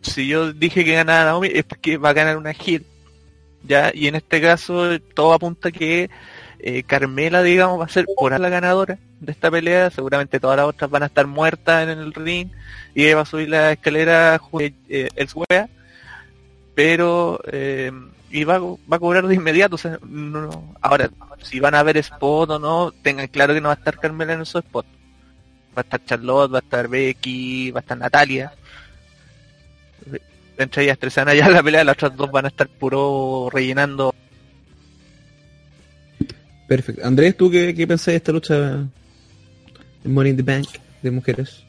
[SPEAKER 5] si yo dije que ganaba Naomi es porque va a ganar una Hill. Ya, y en este caso todo apunta que eh, Carmela, digamos, va a ser por la ganadora de esta pelea. Seguramente todas las otras van a estar muertas en el ring y va a subir la escalera junto a eh. Pero eh, y va, va a cobrar de inmediato. O sea, no, no- ahora, si van a ver spot o no, tengan claro que no va a estar Carmela en esos spots. Va a estar Charlotte, va a estar Becky, va a estar Natalia. Entre ellas tres van a llevar la pelea, las otras dos van a estar puro rellenando.
[SPEAKER 6] Perfecto. Andrés, ¿tú qué, qué pensás de esta lucha de Money in the Bank de mujeres?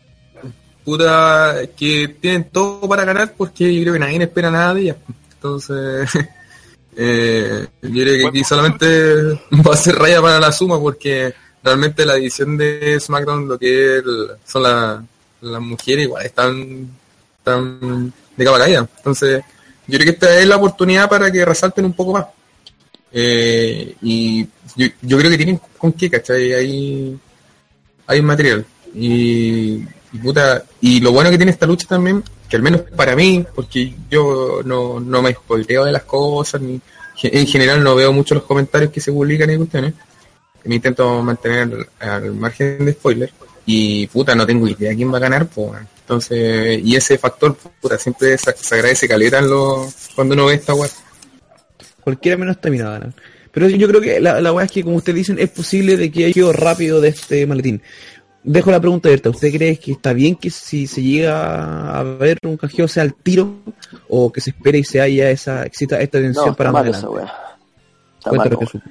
[SPEAKER 3] Puta, que tienen todo para ganar porque yo creo que nadie espera nada de ellas. Entonces, eh, yo creo que aquí solamente va a ser raya para la suma porque realmente la edición de SmackDown, lo que es el- son la- las mujeres, igual están, están de capa caída. Entonces, yo creo que esta es la oportunidad para que resalten un poco más. Eh, y yo, yo creo que tienen con qué, ¿cachai? Hay, hay material. Y, y puta, y lo bueno que tiene esta lucha también, que al menos para mí, porque yo no, no me spoileo de las cosas, ni en general no veo mucho los comentarios que se publican y cuestiones, me intento mantener al margen de spoiler, y puta, no tengo idea quién va a ganar, pues, entonces, y ese factor, puta, siempre se, agradece caleta cuando uno ve esta web.
[SPEAKER 6] Cualquiera menos Tamina va a ganar. Pero yo creo que la, la weá es que, como ustedes dicen, es posible de que haya ido rápido de este maletín. Dejo la pregunta abierta. ¿Usted cree que está bien que si se llega a ver un canjeo sea al tiro o que se espere y se haya esa, exista esta tensión
[SPEAKER 4] No,
[SPEAKER 6] para
[SPEAKER 4] mal esa
[SPEAKER 6] Cuéntanos. Jesús.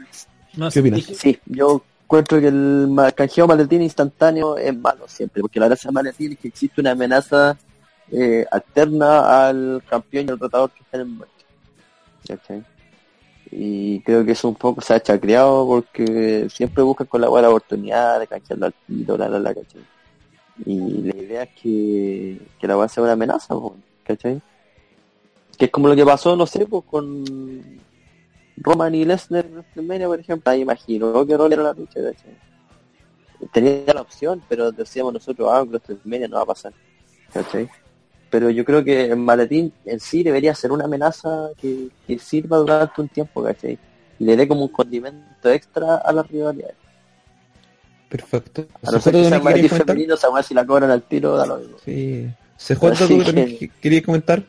[SPEAKER 8] No
[SPEAKER 6] ¿Qué opinas?
[SPEAKER 4] Sí, yo encuentro que el canjeo maletín instantáneo es malo siempre, porque la gracia del maletín es que existe una amenaza eh, alterna al campeón y al retador que está en el. Y creo que eso un poco se ha chacreado porque siempre buscan con la buena oportunidad de canjearlo al tiro, la la la, ¿cachai? Y la idea es que, que la va a ser una amenaza, ¿cachai? Que es como lo que pasó, no sé, pues con Roman y Lesnar en WrestleMania, por ejemplo, ahí imagino que rol era la lucha. Tenía la opción, pero decíamos nosotros, ah, WrestleMania no va a pasar, ¿cachai? Pero yo creo que el maletín en sí debería ser una amenaza que, que sirva durante un tiempo, ¿cachai? Y le dé como un condimento extra a las rivalidades.
[SPEAKER 6] Perfecto.
[SPEAKER 4] A no ser que sea
[SPEAKER 6] ¿no querías
[SPEAKER 4] maletín femenino, weá si la cobran al tiro, da lo mismo.
[SPEAKER 6] Sí. CJ, ¿tú
[SPEAKER 4] Así
[SPEAKER 6] también
[SPEAKER 4] que-
[SPEAKER 6] querías comentar?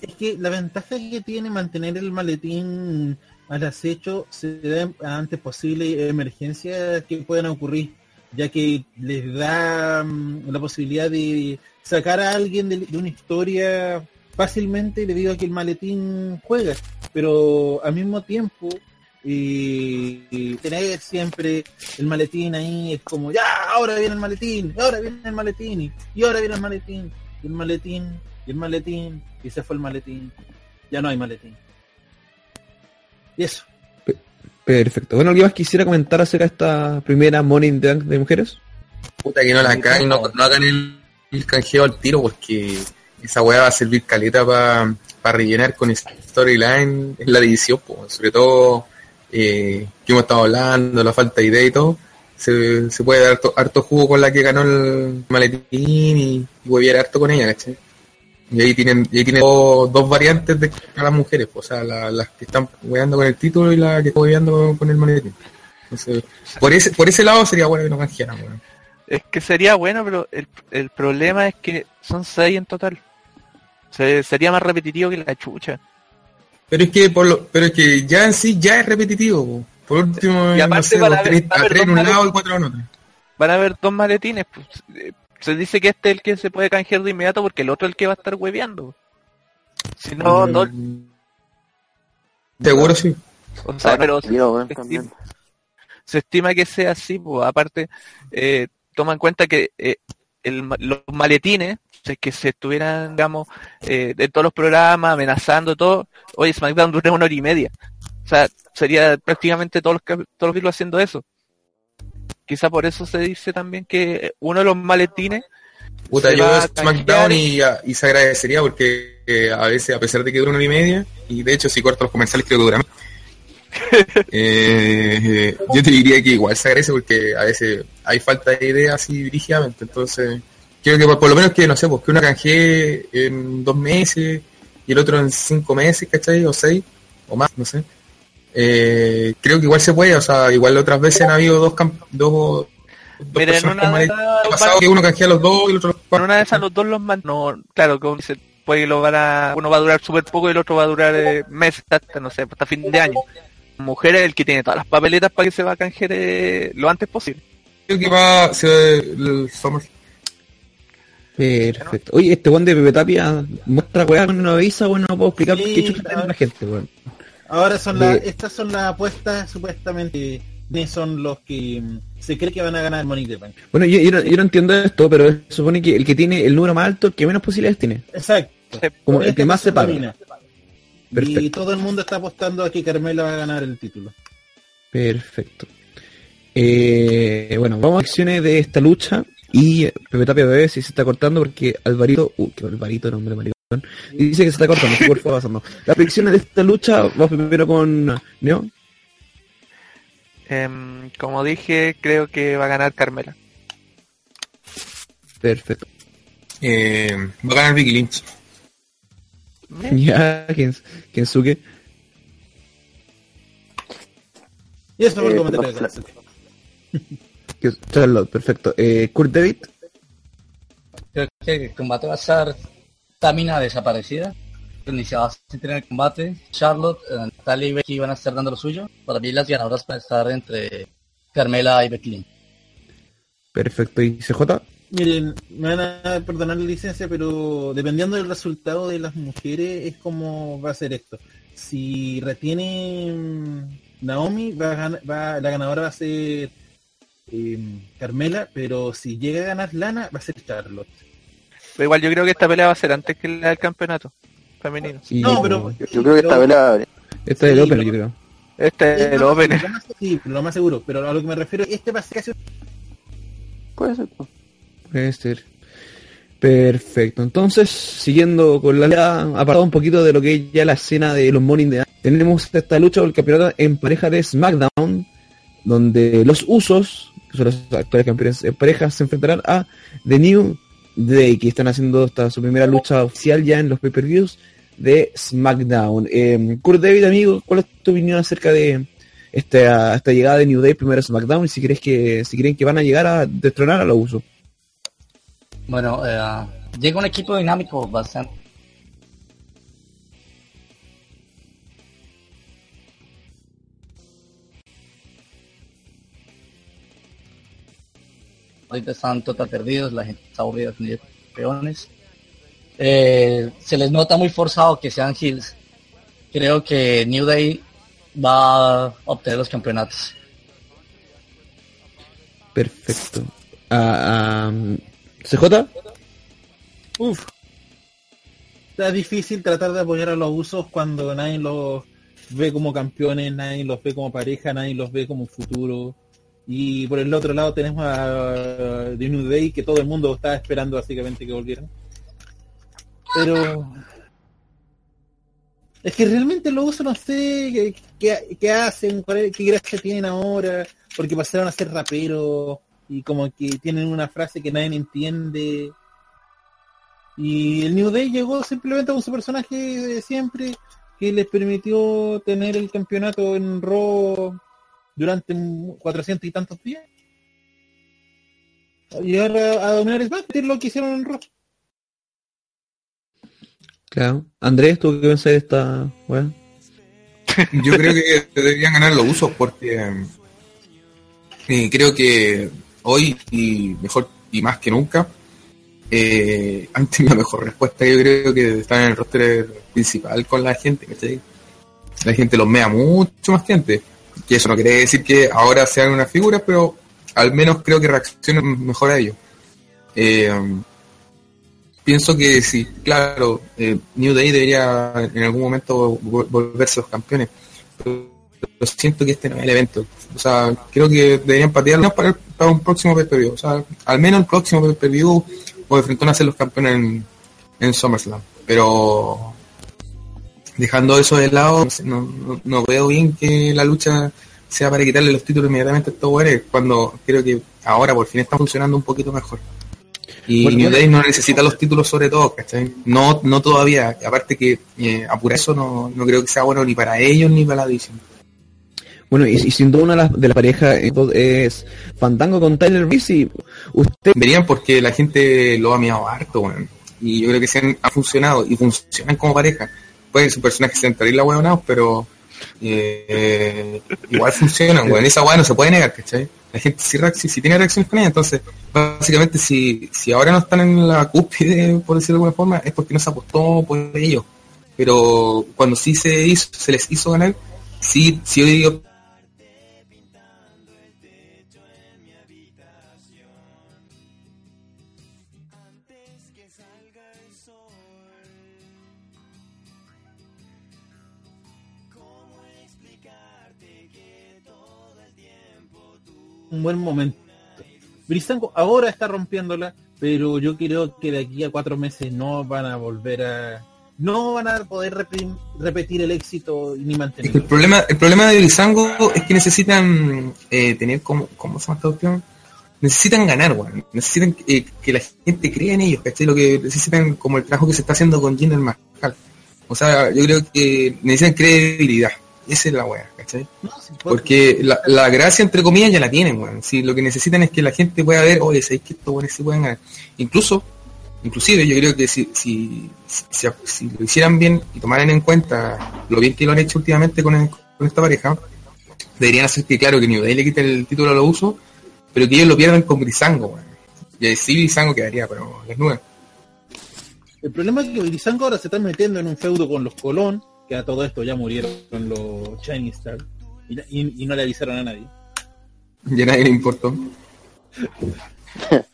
[SPEAKER 8] Es que la ventaja que tiene mantener el maletín al acecho se da antes posible emergencias que puedan ocurrir, ya que les da mm, la posibilidad de sacar a alguien de, una historia fácilmente debido a que el maletín juega, pero al mismo tiempo tener siempre el maletín ahí es como ya ahora viene el maletín, ahora viene el maletín y ahora viene el maletín, y el maletín y el maletín y se fue el maletín, ya no hay maletín. Y eso.
[SPEAKER 6] Perfecto. Bueno, ¿alguien más quisiera comentar acerca de esta primera Money in the de mujeres?
[SPEAKER 3] Puta que no la caen, no, no hagan el, canjeo al tiro porque esa weá va a servir caleta para rellenar con storyline en la división, po. sobre todo eh, que hemos estado hablando, la falta de idea y todo. Se, se puede dar harto, jugo con la que ganó el maletín y, y harto con ella, ¿cachai? Y ahí tienen, y ahí tienen dos, dos variantes de a las mujeres, po. o sea, la- las que están hueveando con el título y la que está hueveando con, el maletín. Entonces, por ese, por ese lado sería bueno que no canjearan, weón.
[SPEAKER 5] Es que sería bueno, pero el, el problema es que son seis en total. Se- sería más repetitivo que la chucha.
[SPEAKER 3] Pero es que por lo, pero es que ya en sí ya es repetitivo. po. Por último,
[SPEAKER 5] Y
[SPEAKER 3] no
[SPEAKER 5] aparte
[SPEAKER 3] sé,
[SPEAKER 5] van a haber-
[SPEAKER 3] tres en un lado y cuatro en otro.
[SPEAKER 5] Van a haber dos maletines. pues, eh, se dice que este es el que se puede canjear de inmediato porque el otro es el que va a estar hueveando. Si no, no-
[SPEAKER 3] Seguro sí.
[SPEAKER 5] o sea, pero se,
[SPEAKER 4] Yo, weón,
[SPEAKER 5] se
[SPEAKER 4] también.
[SPEAKER 5] estima, se estima que sea así, pues aparte, eh, toma en cuenta que eh, el los maletines, que se estuvieran, digamos, eh, de todos los programas, amenazando todo, oye, SmackDown dura una hora y media. O sea, sería prácticamente todos los, cap- todos los videos haciendo eso. Quizá por eso se dice también que uno de los maletines
[SPEAKER 3] Puta, yo veo SmackDown y, y se agradecería porque eh, a veces, a pesar de que dura una hora y media, y de hecho si corto los comerciales creo que dura más. eh, eh, yo te diría que igual se agradece porque a veces hay falta de idea así dirigidamente, entonces creo que por, por lo menos que, no sé, pues que una canjee en dos meses y el otro en cinco meses, ¿cachai? O seis, o más, no sé. Eh, creo que igual se puede, o sea, igual otras veces han habido dos, dos, dos
[SPEAKER 5] Mira, en una
[SPEAKER 3] con
[SPEAKER 5] de esas
[SPEAKER 3] pasado que uno canjea los dos y el otro los
[SPEAKER 5] Con
[SPEAKER 3] cuatro.
[SPEAKER 5] una de esas los dos los man... No, claro, como dice, puede que lo van a... Uno va a durar súper poco y el otro va a durar eh, meses hasta, no sé, hasta fin de año. Mujer es el que tiene todas las papeletas para que se va a canjear eh, lo antes posible.
[SPEAKER 3] Creo que va se, el Summer-
[SPEAKER 6] Perfecto. Oye, este one de Pepe Tapia muestra weá cuando no avisa, bueno, no puedo explicar
[SPEAKER 8] Sí,
[SPEAKER 6] qué chucha tiene la gente, weón.
[SPEAKER 8] Ahora son
[SPEAKER 6] De-
[SPEAKER 8] las, estas son las apuestas supuestamente de son los que mm, se cree que van a ganar Money in the Bank.
[SPEAKER 6] Bueno, yo, yo, no, yo no entiendo esto, pero se supone que el que tiene el número más alto, el que menos posibilidades tiene.
[SPEAKER 8] Exacto.
[SPEAKER 6] Como el que más se paga.
[SPEAKER 8] Y todo el mundo está apostando a que Carmela va a ganar el título.
[SPEAKER 6] Perfecto. Eh, bueno, vamos a acciones de esta lucha. Y Pepe Tapia bebé si se está cortando porque Alvarito, uh, que Alvarito, nombre dice que se está cortando, por favor pasando. Las predicciones de esta lucha, vamos primero con Neo.
[SPEAKER 5] Em, como dije, creo que va a ganar Carmela.
[SPEAKER 6] Perfecto.
[SPEAKER 3] Eh, va a ganar Vicky Lynch.
[SPEAKER 6] Ya, Ken- Kensuke.
[SPEAKER 8] Y eso fue el comentario
[SPEAKER 6] Charlotte, perfecto. Eh, Kurt David.
[SPEAKER 7] Creo que el combate va a estar Tamina desaparecida. iniciadas sin tener el combate. Charlotte, eh, Natalia y Becky van a estar dando lo suyo. Para mí las ganadoras van a estar entre Carmela y Becky Lynch.
[SPEAKER 6] Perfecto. ¿Y CJ?
[SPEAKER 8] Miren, me van a perdonar la licencia, pero dependiendo del resultado de las mujeres es como va a ser esto. Si retiene mm, Naomi, va a va- la ganadora va a ser eh, Carmela, pero si llega a ganar Lana, va a ser Charlotte.
[SPEAKER 5] Pero igual yo creo que esta pelea va a ser antes que la del campeonato femenino.
[SPEAKER 6] Sí,
[SPEAKER 8] No, pero
[SPEAKER 4] Yo creo que esta pelea
[SPEAKER 6] Esta es el Open,
[SPEAKER 8] pero-
[SPEAKER 6] yo creo.
[SPEAKER 5] Este es el opener.
[SPEAKER 8] lo más- Sí, lo más seguro, pero a lo que me refiero, este va a ser casi
[SPEAKER 4] puede ser. pues.
[SPEAKER 6] Puede ser. Perfecto. Entonces, siguiendo con la ya apartado un poquito de lo que es ya la escena de los Morning de tenemos esta lucha por el campeonato en pareja de SmackDown, donde los Usos, que son los actuales campeones en pareja, se enfrentarán a The New Day, que están haciendo esta su primera lucha oficial ya en los pay-per-views de SmackDown. Eh, Kurt David, amigo, ¿cuál es tu opinión acerca de esta, llegada de New Day primero SmackDown y si crees que si creen que van a llegar a destronar a los Usos?
[SPEAKER 7] Bueno, eh, llega un equipo dinámico bastante. Ahorita están total perdidos, la gente está aburrida tener campeones. Eh, se les nota muy forzado que sean heels. Creo que New Day va a obtener los campeonatos.
[SPEAKER 6] Perfecto. Ah, ah, ¿CJ?
[SPEAKER 8] Uf. Está difícil tratar de apoyar a los usos cuando nadie los ve como campeones, nadie los ve como pareja, nadie los ve como futuro. Y por el otro lado tenemos a The New Day que todo el mundo estaba esperando básicamente que volvieran. Pero es que realmente los usos no sé qué, qué- hacen, qué gracia tienen ahora, porque pasaron a ser raperos y como que tienen una frase que nadie entiende. Y el New Day llegó simplemente con su personaje de siempre que les permitió tener el campeonato en Raw durante un- 400 y tantos días. Llegar a, a dominar SmackDown, lo que hicieron en Raw.
[SPEAKER 6] Claro. Andrés, ¿tú qué pensás de esta weá?
[SPEAKER 3] Yo creo que deberían ganar los usos porque eh, creo que hoy y mejor y más que nunca eh, han tenido mejor respuesta. Yo creo que están en el roster principal con la gente, ¿cachai? La gente los mea mucho más que antes. Que eso no quiere decir que ahora sean unas figuras, pero al menos creo que reaccionan mejor a ellos. Eh, pienso que sí, claro, eh, New Day debería en algún momento vol- volverse los campeones. Pero, siento que este no es el evento. O sea, creo que deberían patearlo para, para un próximo pay-per-view. O sea, al menos el próximo pay-per-view o de frente a ser los campeones en, en SummerSlam. Pero dejando eso de lado, no, no- veo bien que la lucha sea para quitarle los títulos inmediatamente a estos güeyes, cuando creo que ahora por fin está funcionando un poquito mejor. Y
[SPEAKER 6] Bueno,
[SPEAKER 3] New
[SPEAKER 6] bueno.
[SPEAKER 3] Day no necesita los títulos sobre todo, ¿cachai? No, no todavía. Aparte que eh, apurar eso no, no creo que sea bueno ni para ellos ni para la división.
[SPEAKER 6] Bueno, y, y sin duda una de las, parejas eh, es Fandango con Tyler Breeze y usted...
[SPEAKER 3] Verían porque la gente lo ha mirado harto, weón. Y yo creo que se han, ha funcionado y funcionan como pareja. Pueden ser personajes centrales la huevonados, pero eh, igual funcionan, weón. Esa weá no se puede negar, ¿cachai? La gente sí, reacc- sí tiene reacciones con ella, entonces básicamente si, si ahora no están en la cúspide, por decirlo de alguna forma, es porque no se apostó por ellos. Pero cuando sí se hizo, se les hizo ganar, sí, sí yo digo
[SPEAKER 8] un buen momento. Brisango ahora está rompiéndola, pero yo creo que de aquí a cuatro meses no van a volver a... No van a poder repetir el éxito ni
[SPEAKER 3] que el
[SPEAKER 8] mantenerlo.
[SPEAKER 3] problema, el problema de Brisango es que necesitan eh, tener como, ¿cómo se llama? Necesitan ganar, weón. Necesitan eh, que la gente crea en ellos, ¿cachai? Lo que necesitan como el trabajo que se está haciendo con Jinder Mahal. O sea, yo creo que necesitan credibilidad. Esa es la weá, ¿cachai?
[SPEAKER 8] No,
[SPEAKER 3] Porque la, la gracia, entre comillas, ya la tienen, weón. Si lo que necesitan es que la gente pueda ver, oye, ¿sabéis que estos weones sí pueden ganar? Incluso, Inclusive yo creo que si, si, si, si lo hicieran bien y tomaran en cuenta lo bien que lo han hecho últimamente con, el- con esta pareja, deberían hacer que claro que New Day le quite el título a los usos, pero que ellos lo pierdan con Brisango, weón. Y ahí sí Brisango quedaría, pero nubes.
[SPEAKER 8] El problema es que Brisango ahora se está metiendo en un feudo con los Colón, que a todo esto ya murieron los Chinese Star, y, y- y no le avisaron a nadie.
[SPEAKER 3] Y a nadie le importó.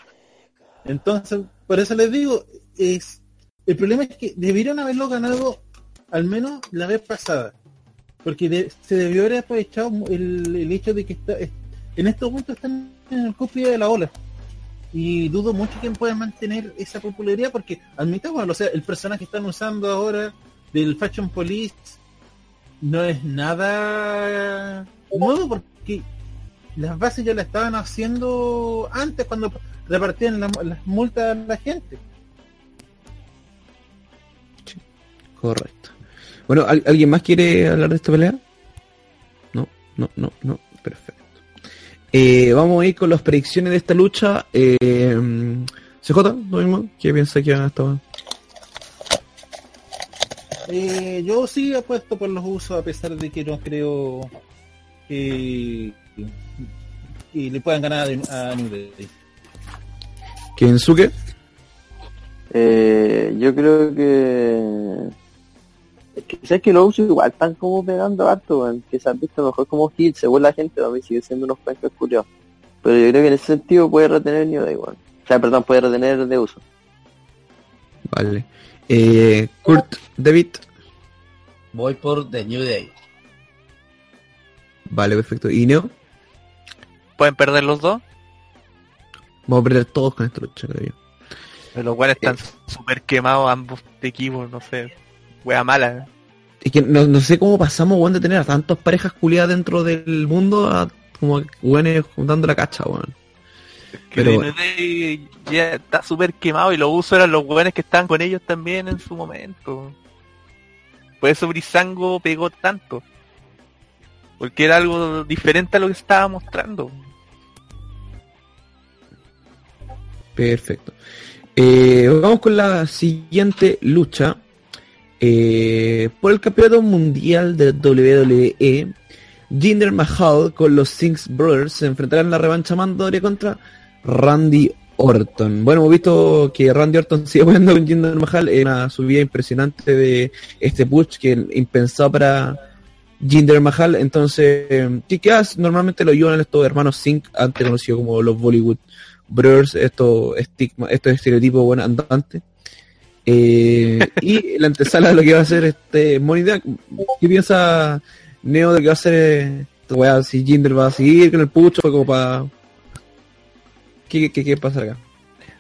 [SPEAKER 8] Entonces, por eso les digo, es el problema es que debieron haberlo ganado al menos la vez pasada. Porque de- se debió haber aprovechado el, el hecho de que está, es- en estos momentos están en el cúspide de la ola. Y dudo mucho que puedan mantener esa popularidad porque, admitámoslo, o sea, el personaje que están usando ahora del Fashion Police no es nada nuevo porque las bases ya la estaban haciendo antes cuando repartían la- las multas a la gente.
[SPEAKER 6] Correcto. Bueno, ¿al- ¿alguien más quiere hablar de esta pelea? No, no, no, no. Perfecto. Eh, vamos a ir con las predicciones de esta lucha. Eh, CJ, lo mismo. ¿Qué piensa que van a estar?
[SPEAKER 8] Eh, yo sí apuesto por los usos a pesar de que no creo que, que le puedan ganar a New Day.
[SPEAKER 6] Kensuke.
[SPEAKER 4] Eh, yo creo que... Es que, ¿sabes que los usos igual están como pegando harto? Que se han visto mejor como hit, según la gente, a mí sigue siendo unos pencas curiosos. Pero yo creo que en ese sentido puede retener New Day. O sea, perdón, puede retener de uso.
[SPEAKER 6] Vale. Eh, Kurt, David.
[SPEAKER 7] Voy por The New Day.
[SPEAKER 6] Vale, perfecto. ¿Y Neo?
[SPEAKER 5] Pueden perder los dos,
[SPEAKER 6] Vamos a perder todos con esta lucha, creo yo.
[SPEAKER 5] pero los cuales están
[SPEAKER 6] Eh.
[SPEAKER 5] súper quemados ambos equipos, no sé. Wea mala.
[SPEAKER 6] Es que no, no sé cómo pasamos, weón, de tener a tantas parejas culiadas dentro del mundo a como weones dando la cacha, weón.
[SPEAKER 5] Que
[SPEAKER 6] Pero-
[SPEAKER 5] ya está súper quemado y los usos eran los buenos que estaban con ellos también en su momento. Por eso Brisango pegó tanto. Porque era algo diferente a lo que estaba mostrando.
[SPEAKER 6] Perfecto. Eh, vamos con la siguiente lucha. Eh, por el campeonato mundial de WWE, Jinder Mahal con los Six Brothers se enfrentarán en la revancha mandatoria contra Randy Orton. Bueno, hemos visto que Randy Orton sigue jugando con Jinder Mahal en una subida impresionante de este push que impensado para Jinder Mahal. Entonces, eh, ¿qué quedas? Normalmente lo ayudan estos hermanos Singh, antes conocidos como los Bollywood Brothers, estos estigma, estos estereotipos bueno andantes. Eh, y la antesala de lo que va a hacer este Money. ¿Qué piensa Neo de que va a hacer weá? Si Jinder va a seguir con el pucho como para... ¿Qué, qué, qué pasa acá?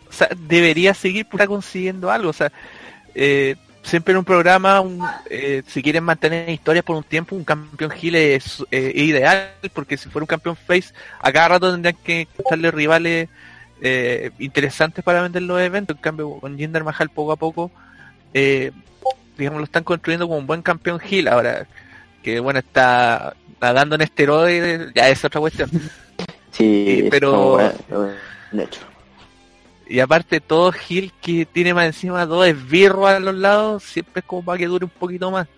[SPEAKER 5] O sea, debería seguir por estar consiguiendo algo. O sea, eh, siempre en un programa, un, eh, si quieren mantener historias por un tiempo, un campeón Gil es, eh, es ideal, porque si fuera un campeón Face, a cada rato tendrían que estarle rivales eh, interesantes para vender los eventos. En cambio, con Jinder Mahal poco a poco, eh, digamos, lo están construyendo como un buen campeón Gil. Ahora, que bueno, está nadando en esteroides, ya es otra cuestión.
[SPEAKER 4] Sí,
[SPEAKER 5] pero-
[SPEAKER 4] es como, weón, de hecho.
[SPEAKER 5] Y aparte todo Gil que tiene más encima dos esbirros a los lados, siempre es como para que dure un poquito más.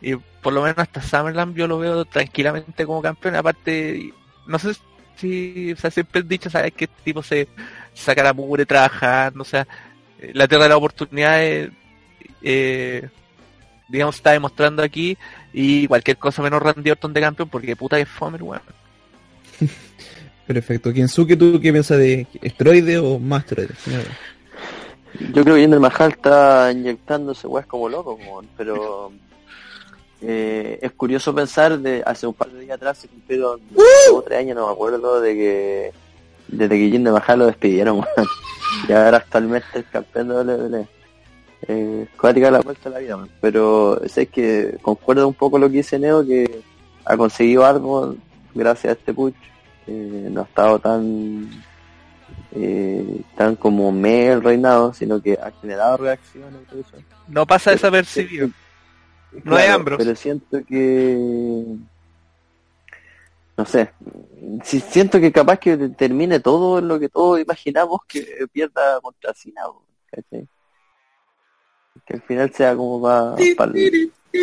[SPEAKER 5] Y por lo menos hasta Summerland yo lo veo tranquilamente como campeón. Aparte, no sé si, o sea, siempre he dicho, ¿sabes? Que este tipo se saca la mugre trabajando, o sea, eh, la tierra de las oportunidades, eh, digamos, está demostrando aquí. Y cualquier cosa menos Randy Orton de campeón, porque puta que es Fomer, weón.
[SPEAKER 6] Perfecto. Kensuke, ¿tú qué piensas de esteroide o más esteroides?
[SPEAKER 4] Yo creo que Jinder Mahal está inyectándose weas como loco, pero eh, es curioso pensar de hace un par de días atrás se cumplieron como tres años, no me acuerdo, de que desde que Jinder Mahal lo despidieron, weón. Y ahora actualmente es campeón de WWE. Eh, cuática la vuelta a la vida, pero sé que concuerdo un poco lo que dice Neo, que ha conseguido algo gracias a este push. Eh, no ha estado tan eh, tan como me el reinado, sino que ha generado reacciones y todo eso.
[SPEAKER 5] No pasa desapercibido. No
[SPEAKER 4] Claro,
[SPEAKER 5] hay Ambrose.
[SPEAKER 4] Pero siento que no sé, si siento que capaz que termine todo en lo que todos imaginamos que pierda contra Cena, po, ¿cachai? Que al final sea como para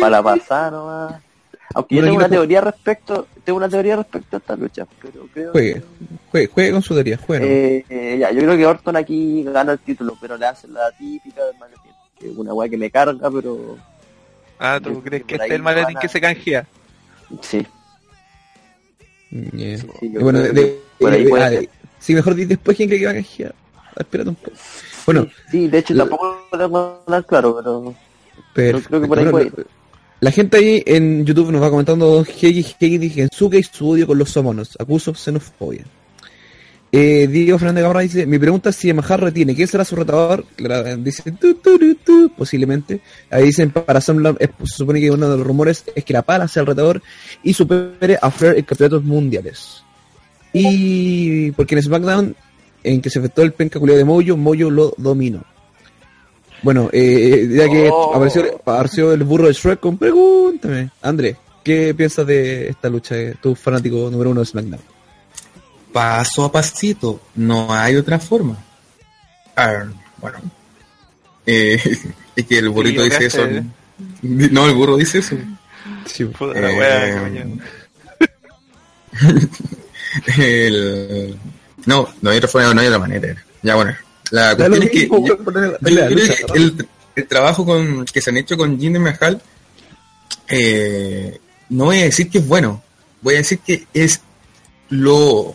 [SPEAKER 4] pa, la pasada nomás. Aunque yo tengo una teoría respecto, tengo una teoría respecto a esta lucha, pero creo
[SPEAKER 6] Juegue, juegue, juegue con su teoría, juegue.
[SPEAKER 4] Eh, eh, ya, yo creo que Orton aquí gana el título, pero le hacen la típica del maletín. Que es una weá que me carga, pero
[SPEAKER 5] Ah, ¿tú crees
[SPEAKER 4] que
[SPEAKER 5] que este es el maletín
[SPEAKER 4] a-
[SPEAKER 5] que se canjea?
[SPEAKER 4] sí.
[SPEAKER 6] Yeah.
[SPEAKER 4] sí,
[SPEAKER 6] Y
[SPEAKER 4] yo
[SPEAKER 6] bueno, de,
[SPEAKER 4] que por ahí
[SPEAKER 6] de-
[SPEAKER 4] puede
[SPEAKER 6] ah, de- sí, mejor di después quién cree que va a canjear. Espérate un poco. Bueno,
[SPEAKER 4] Sí, de hecho
[SPEAKER 6] la-
[SPEAKER 4] tampoco lo tengo tan claro, pero
[SPEAKER 6] perfecto.
[SPEAKER 4] creo que por ahí
[SPEAKER 6] Bueno,
[SPEAKER 4] puede
[SPEAKER 6] la- gente ahí en YouTube nos va comentando Hegi, Hegi, Gensuke y su odio con los somonos. Acuso xenofobia. Eh, Diego Fernández Gamarra dice, mi pregunta es si Yamaha retiene, ¿quién será su retador? Claro, Dice, tu, tu, tu, posiblemente. Ahí dicen, para es- se supone que uno de los rumores es que la pala sea el retador y supere a Flair en campeonatos mundiales. Y porque en SmackDown, en que se efectuó el penca culiao de Mojo, Mojo lo dominó. Bueno, eh, ya que
[SPEAKER 4] Oh.
[SPEAKER 6] apareció, apareció el burro de Shrek con pregúntame. André, ¿qué piensas de esta lucha? eh, Tu fanático número uno de SmackDown.
[SPEAKER 3] paso a pasito, no hay otra forma. Bueno. Eh, es que el burrito
[SPEAKER 5] Sí,
[SPEAKER 3] dice eso.
[SPEAKER 5] ¿eh?
[SPEAKER 3] No, el burro dice eso.
[SPEAKER 6] Sí,
[SPEAKER 5] Puta la
[SPEAKER 3] Eh,
[SPEAKER 5] wea, coño.
[SPEAKER 3] el- No, no hay otra forma, no hay otra manera. Ya bueno, la cuestión es que yo- yo creo el, el trabajo con, que se han hecho con Jinder Mahal, eh, no voy a decir que es bueno, voy a decir que es lo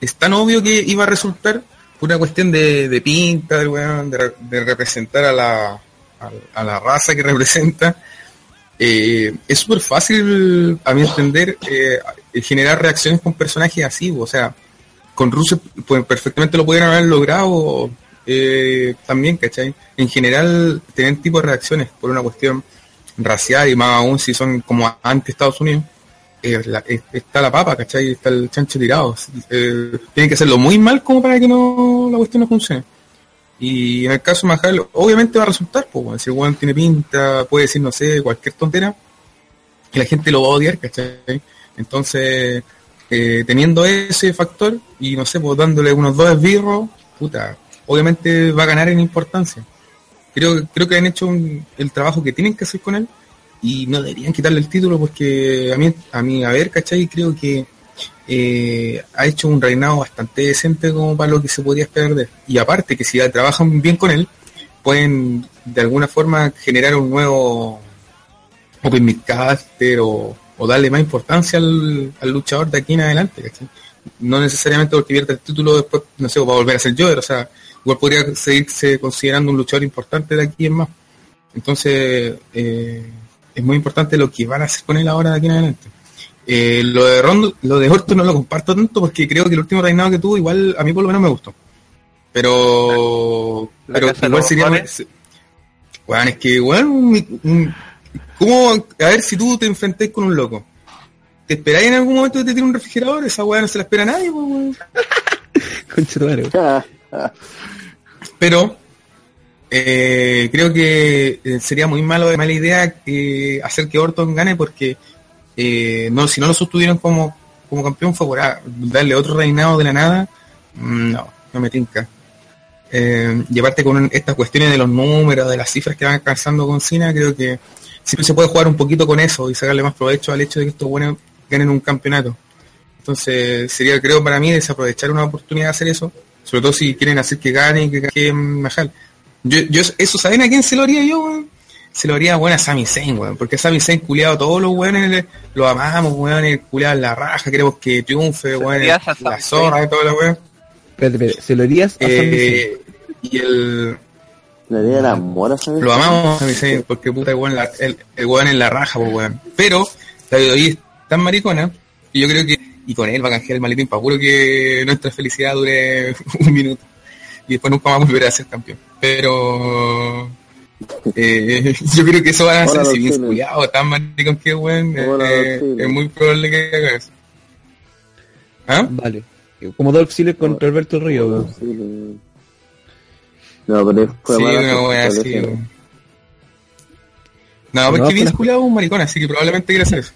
[SPEAKER 3] es tan obvio que iba a resultar una cuestión de, de pinta de, re- de representar a la, a, a la raza que representa. Eh, es súper fácil, a mi entender, eh, generar reacciones con personajes así, o sea, con Rusev pues, perfectamente lo pudieran haber logrado eh, también, ¿cachai? En general, tener tipo de reacciones por una cuestión racial y más aún si son como ante Estados Unidos, eh, la- es- está la papa, ¿cachai? Está el chancho tirado. Eh, tienen que hacerlo muy mal como para que no la cuestión no funcione. Y en el caso de Mahal, obviamente va a resultar, pues, si el weón tiene pinta, puede decir, no sé, cualquier tontera, y la gente lo va a odiar, ¿cachai? Entonces, eh, teniendo ese factor, y no sé, pues dándole unos dos esbirros, puta, obviamente va a ganar en importancia. Creo, creo que han hecho el trabajo que tienen que hacer con él, y no deberían quitarle el título porque a mí, a mí, a ver, ¿cachai? Creo que eh, ha hecho un reinado bastante decente como para lo que se podría esperar de él. Y aparte que si trabajan bien con él, pueden de alguna forma generar un nuevo Open Midcaster o, o darle más importancia al, al luchador de aquí en adelante, ¿cachai? No necesariamente porque pierda el título después, no sé, va a volver a ser Joder, o sea, igual podría seguirse considerando un luchador importante de aquí en más. Entonces, eh, es muy importante lo que van a hacer con él ahora de aquí en adelante. Eh, lo de Rondo, lo de Orton no lo comparto tanto porque creo que el último reinado que tuvo igual a mí por lo menos me gustó. Pero, pero igual sería. Weón, es que, un- ¿cómo? A ver si tú te enfrentas con un loco. ¿Te esperáis en algún momento que te tire un refrigerador? Esa weá no se la espera a nadie, weón.
[SPEAKER 6] Concha.
[SPEAKER 3] Pero eh, creo que eh, sería muy malo, mala idea eh, hacer que Orton gane porque eh, no, si no lo sostuvieron como, como campeón fue por ah, darle otro reinado de la nada. Mm, No, no me tinca. Eh, y aparte con estas cuestiones de los números, de las cifras que van alcanzando con Cena, creo que siempre se puede jugar un poquito con eso y sacarle más provecho al hecho de que estos buenos ganen un campeonato. Entonces sería, creo, para mí desaprovechar una oportunidad de hacer eso, sobre todo si quieren hacer que gane y que gane Mahal. Yo, yo, eso, ¿saben a quién se lo haría yo, weón? Se lo haría, bueno, a Sami Zayn, weón, porque Sami Zayn, culiado, todos los weones lo amamos, weón, el culiado en la raja, queremos que triunfe, weón, la zorra y todo lo weón.
[SPEAKER 6] Espérate, espérate, ¿se lo harías a Sami Zayn?
[SPEAKER 3] Eh, y el,
[SPEAKER 4] ¿sabes?
[SPEAKER 3] lo amamos a Sami Zayn, porque puta, el weón, la- el, el weón en la raja, pues, weón. Pero, la WWE es tan maricona, y yo creo que, y con él va a canjear el maletín para puro que nuestra felicidad dure un minuto. Y después nunca más volverá a ser campeón. Pero, eh, yo creo que eso van a ser si bien culiado, tan maricón que weón, eh, eh, es muy probable que haga eso. ¿Ah?
[SPEAKER 6] Vale. Como Dolph Ziggler contra Alberto Río, weón.
[SPEAKER 4] No, pero fue
[SPEAKER 3] Sí, una wea así. No, porque
[SPEAKER 6] No, pero-
[SPEAKER 3] es un maricón, así que probablemente quiera hacer eso.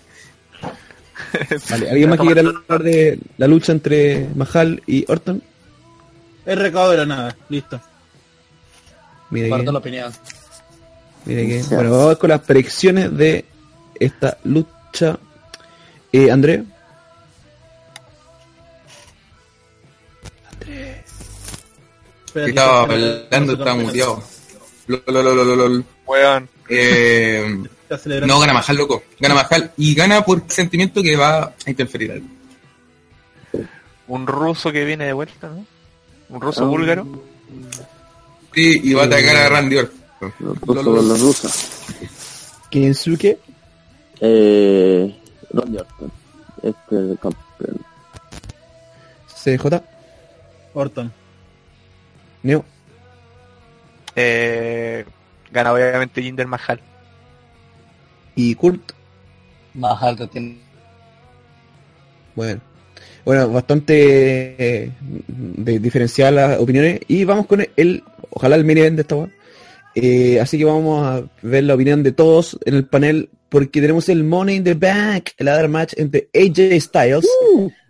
[SPEAKER 6] Vale, ¿alguien más que quiera hablar de la lucha entre Mahal y Orton?
[SPEAKER 8] Es recado de la nada, listo.
[SPEAKER 6] Mire
[SPEAKER 7] la opinión.
[SPEAKER 6] mire que. Bueno, vamos con las predicciones de esta lucha. Eh, André.
[SPEAKER 8] Espera,
[SPEAKER 3] Que estaba
[SPEAKER 8] que-
[SPEAKER 3] hablando, estaba muteado. Lol, lol, lol, lol, lol.
[SPEAKER 5] Weón.
[SPEAKER 3] Eh, no, gana Majal, loco. Gana Majal y gana por sentimiento que va a interferir algo.
[SPEAKER 5] Un ruso que viene de vuelta, ¿no? Un
[SPEAKER 4] Ah.
[SPEAKER 5] ruso búlgaro.
[SPEAKER 3] Sí, y va a atacar a Randy Orton.
[SPEAKER 4] Los rusos con los rusos.
[SPEAKER 6] Kensuke.
[SPEAKER 4] Eh, Randy Orton. Este es el campeón.
[SPEAKER 6] CJ.
[SPEAKER 8] Orton.
[SPEAKER 6] Neo.
[SPEAKER 5] Eh, gana obviamente Jinder Mahal.
[SPEAKER 6] Y Kurt.
[SPEAKER 7] Más alto tiene.
[SPEAKER 6] Bueno. Bueno, bastante eh, de diferenciar las opiniones. Y vamos con el, ojalá el event de esta web. Eh, así que vamos a ver la opinión de todos en el panel. Porque tenemos el Money in the Bank, el other match entre AJ Styles,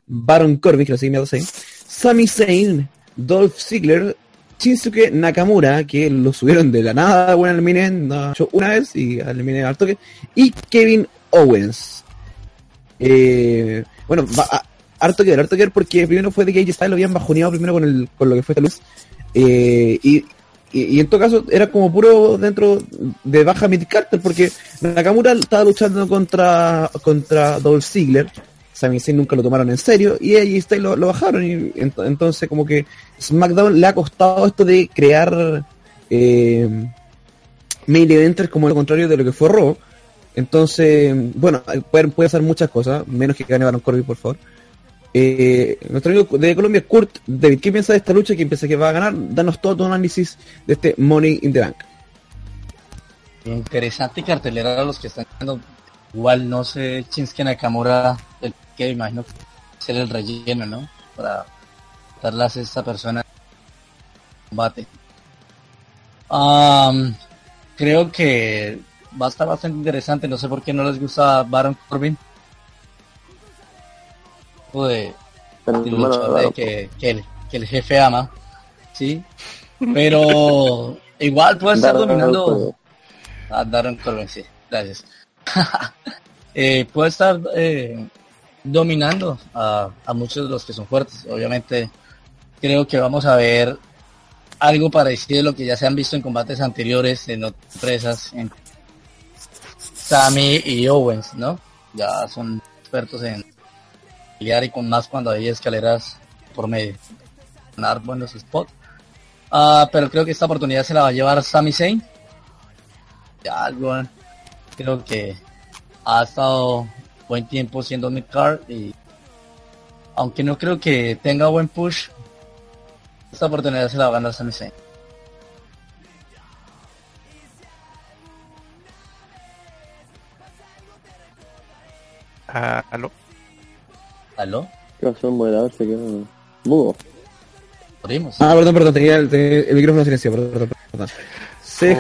[SPEAKER 6] Baron Corbin, que lo siguen ahí, Sami Zayn, Dolph Ziggler, Shinsuke Nakamura, que lo subieron de la nada, bueno, al yo una vez y al main event al toque, y Kevin Owens. Eh, bueno, a- harto que ver, harto que ver porque primero fue de que AJ lo habían bajoneado primero con, el, con lo que fue esta luz. Eh, y en todo caso era como puro dentro de baja mid Carter porque Nakamura estaba luchando contra contra Dolph Ziggler. Sami Zayn nunca lo tomaron en serio y AJ Styles lo, lo bajaron y ent- entonces como que SmackDown le ha costado esto de crear eh, main eventers como lo contrario de lo que fue Raw. Entonces, bueno, puede, puede hacer muchas cosas, menos que gane Baron Corbin, por favor. Eh, nuestro amigo de Colombia, Kurt David, ¿qué piensa de esta lucha? ¿Quién piensa que va a ganar? Danos todo tu análisis de este Money in the Bank.
[SPEAKER 7] Interesante cartelera los que están. Igual no sé Shinsuke Nakamura, el que imagino que ser el relleno, ¿no? Para darlas a esta persona combate. Am, creo que va a estar bastante interesante. No sé por qué no les gusta Baron Corbin. Tipo de,
[SPEAKER 4] Pero,
[SPEAKER 7] de
[SPEAKER 4] bueno,
[SPEAKER 7] luchador
[SPEAKER 4] bueno,
[SPEAKER 7] que, que el, que el jefe ama, ¿sí? Pero igual puede estar
[SPEAKER 4] Baron
[SPEAKER 7] dominando a Darren Corbin, sí, gracias. Eh, puede estar eh, dominando a, a muchos de los que son fuertes. Obviamente creo que vamos a ver algo parecido a lo que ya se han visto en combates anteriores en otras empresas, en Sammy y Owens, ¿no? Ya son expertos en pelear y con más cuando hay escaleras por medio. Ganar buenos spots. Ah, pero creo que esta oportunidad se la va a llevar Sami Zayn. Ya algo, creo que ha estado buen tiempo siendo mid-card y aunque no creo que tenga buen push, esta oportunidad se la va a ganar Sami Zayn.
[SPEAKER 5] Ah, ¿Aló?
[SPEAKER 7] ¿Aló?
[SPEAKER 4] ¿Qué pasó? Moderador se quedó mudo.
[SPEAKER 6] Ah, perdón, perdón, tenía el, tenía el micrófono silenciado, perdón, perdón, perdón. CJ.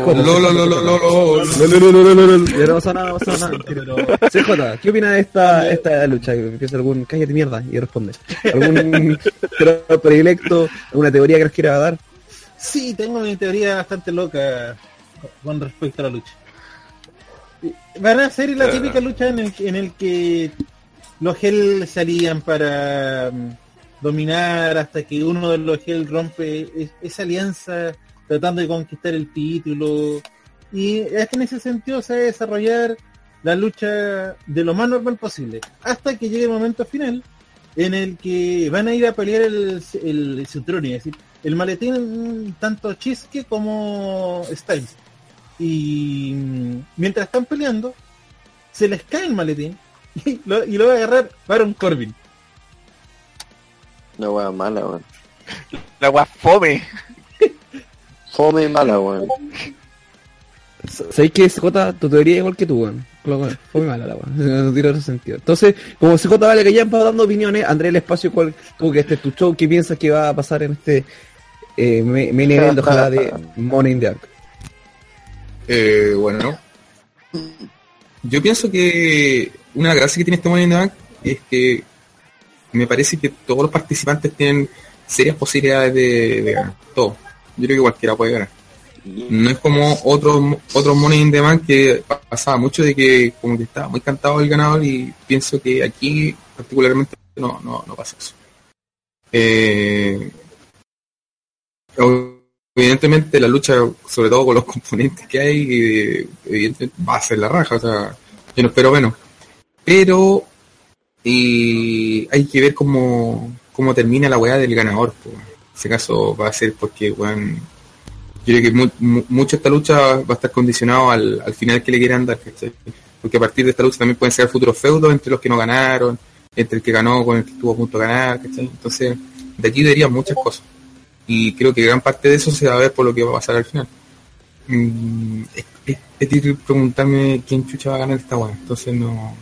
[SPEAKER 6] Ya no pasa nada, no pasa nada. CJ, ¿qué opina de esta, esta lucha? Empieza algún, cállate mierda y responde. ¿Algún predilecto, alguna teoría que nos quiera dar?
[SPEAKER 8] Sí, tengo una teoría bastante loca con respecto a la lucha. Van a ser la típica lucha en el, que- en el que los Hell salían para mm, dominar hasta que uno de los Hell rompe es- esa alianza tratando de conquistar el título. Y es que en ese sentido se va a desarrollar la lucha de lo más normal posible. Hasta que llegue el momento final en el que van a ir a pelear el, el, el cinturón, es decir, el maletín tanto Chisque como Styles. Y mm, mientras están peleando, se les cae el maletín y lo, y lo va a agarrar Baron Corbin.
[SPEAKER 4] Una wea mala, weón.
[SPEAKER 5] La wea fome.
[SPEAKER 4] Fome y mala, weón.
[SPEAKER 6] ¿Sabéis que CJ, tu teoría es igual que tú, weón? Muy mala la weón. No tiene otro sentido. Entonces, como CJ vale que ya empezado dando opiniones, André el espacio, cual, tú que este es tu show, ¿qué piensas que va a pasar en este eh, main event, ojalá de Money in the Bank?
[SPEAKER 3] Eh, bueno, yo pienso que una gracia que tiene este Money in the Bank es que me parece que todos los participantes tienen serias posibilidades de, de ganar. Todo. Yo creo que cualquiera puede ganar. No es como otros otros Money in the que pa- pasaba mucho de que como que estaba muy cantado el ganador y pienso que aquí particularmente no, no, no pasa eso. Eh, evidentemente la lucha, sobre todo con los componentes que hay, eh, evidentemente va a ser la raja, o sea, yo no espero menos. Pero y hay que ver cómo, cómo termina la weá del ganador. pues. Ese caso va a ser porque, weón, yo creo que mu- mu- mucho esta lucha va a estar condicionado al, al final que le quieran dar. Porque a partir de esta lucha también pueden ser futuros feudos entre los que no ganaron, entre el que ganó con el que estuvo a punto de ganar, ¿cachai? Entonces, de aquí deberían muchas cosas. Y creo que gran parte de eso se va a ver por lo que va a pasar al final. Mm, es, es- es preguntarme quién chucha va a ganar esta weá. Entonces no.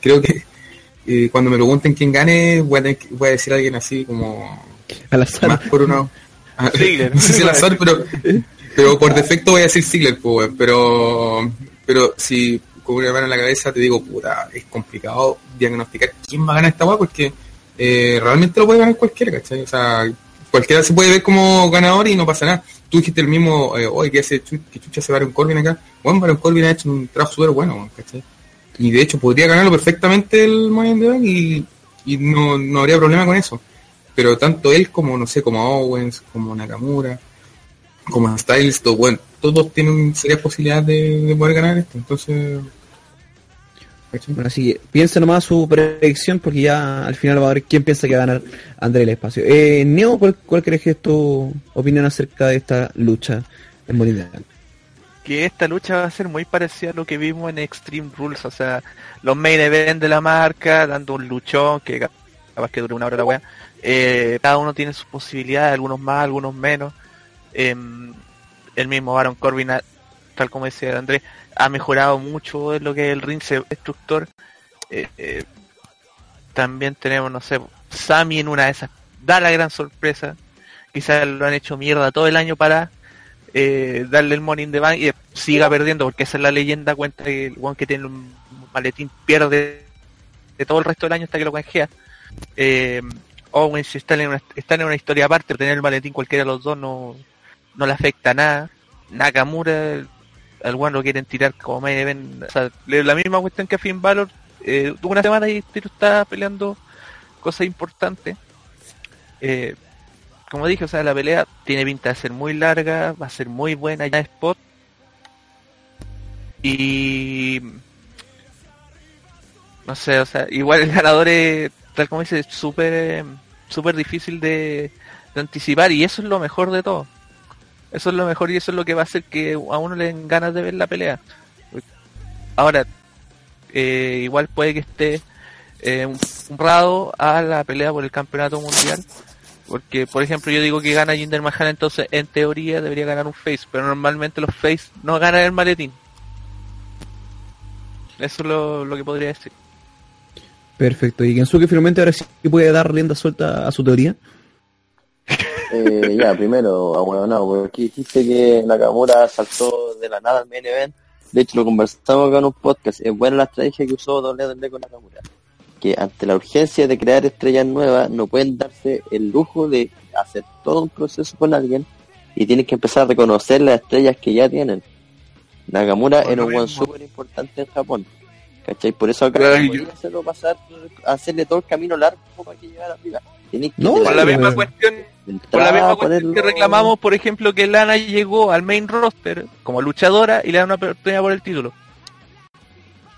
[SPEAKER 3] Creo que eh, cuando me pregunten quién gane, voy a, voy a decir a alguien así como
[SPEAKER 6] Al azar.
[SPEAKER 3] más por
[SPEAKER 5] Ziggler.
[SPEAKER 3] no sé si al azar pero pero por defecto voy a decir Ziggler pues, pero pero si con una mano en la cabeza te digo puta es complicado diagnosticar quién va a ganar esta weá porque eh, realmente lo puede ganar cualquiera ¿cachai? o sea cualquiera se puede ver como ganador y no pasa nada tú dijiste el mismo eh, oye que hace que chucha se Baron Corbin acá bueno Baron Corbin ha hecho un trabajo súper bueno ¿cachai? y de hecho podría ganarlo perfectamente el Money in the Bank y, y no, no habría problema con eso pero tanto él como no sé como Owens como Nakamura como Styles todo, bueno, todos tienen serias posibilidades de, de poder ganar esto entonces.
[SPEAKER 6] Bueno, así que piensa nomás su predicción porque ya al final va a ver quién piensa que va a ganar André el espacio. Eh, Neo, ¿cuál, cuál crees que es tu opinión acerca de esta lucha en Bolivia?
[SPEAKER 5] que esta lucha va a ser muy parecida a lo que vimos en Extreme Rules, o sea, los main event de la marca, dando un luchón que capaz que dure una hora la wea. Eh, cada uno tiene sus posibilidades, algunos más, algunos menos. Em, el mismo Baron Corbin, tal como decía Andrés, ha mejorado mucho en lo que es el ring destructor. Eh, eh, también tenemos, no sé, Sami en una de esas, da la gran sorpresa. Quizás lo han hecho mierda todo el año para darle el money in the bank y siga perdiendo porque esa es la leyenda cuenta que el one que tiene un maletín pierde de todo el resto del año hasta que lo canjea eh, Owens si están en una, están en una historia aparte tener el maletín cualquiera de los dos no, no le afecta nada. Nakamura al lo quieren tirar como main event. O sea, la misma cuestión que a Finn Balor eh, tuvo una semana y Tiro está peleando cosas importantes. Eh, como dije, o sea, la pelea tiene pinta de ser muy larga, va a ser muy buena ya spot. Y no sé, o sea, igual el ganador es, tal como dice, súper eh, súper difícil de, anticipar y eso es lo mejor de todo. Eso es lo mejor y eso es lo que va a hacer que a uno le den ganas de ver la pelea. Ahora, eh, igual puede que esté eh, un, un rado a la pelea por el campeonato mundial. Porque, por ejemplo, yo digo que gana Jinder Mahal, entonces en teoría debería ganar un face, pero normalmente los face no ganan el maletín. Eso es lo, lo que podría decir.
[SPEAKER 6] Perfecto. Y Gensuke finalmente ahora sí puede dar rienda suelta a su teoría.
[SPEAKER 4] Eh, ya, primero, bueno, no, porque dijiste que Nakamura saltó de la nada al main event. De hecho, lo conversamos acá en un podcast. Es buena la estrategia que usó WWE con Nakamura. Que ante la urgencia de crear estrellas nuevas, no pueden darse el lujo de hacer todo un proceso con alguien y tienen que empezar a reconocer las estrellas que ya tienen. Nakamura era un buen súper importante en Japón. ¿Cachai? Por eso acá
[SPEAKER 5] Claro,
[SPEAKER 4] no
[SPEAKER 5] y
[SPEAKER 4] podía hacerlo pasar, hacerle todo el camino largo para que llegara arriba. Que
[SPEAKER 6] No,
[SPEAKER 5] Por la misma cuestión, por la misma cuestión
[SPEAKER 4] ponerlo-
[SPEAKER 5] que reclamamos, por ejemplo, que Lana llegó al main roster como luchadora y le dan una oportunidad por el título.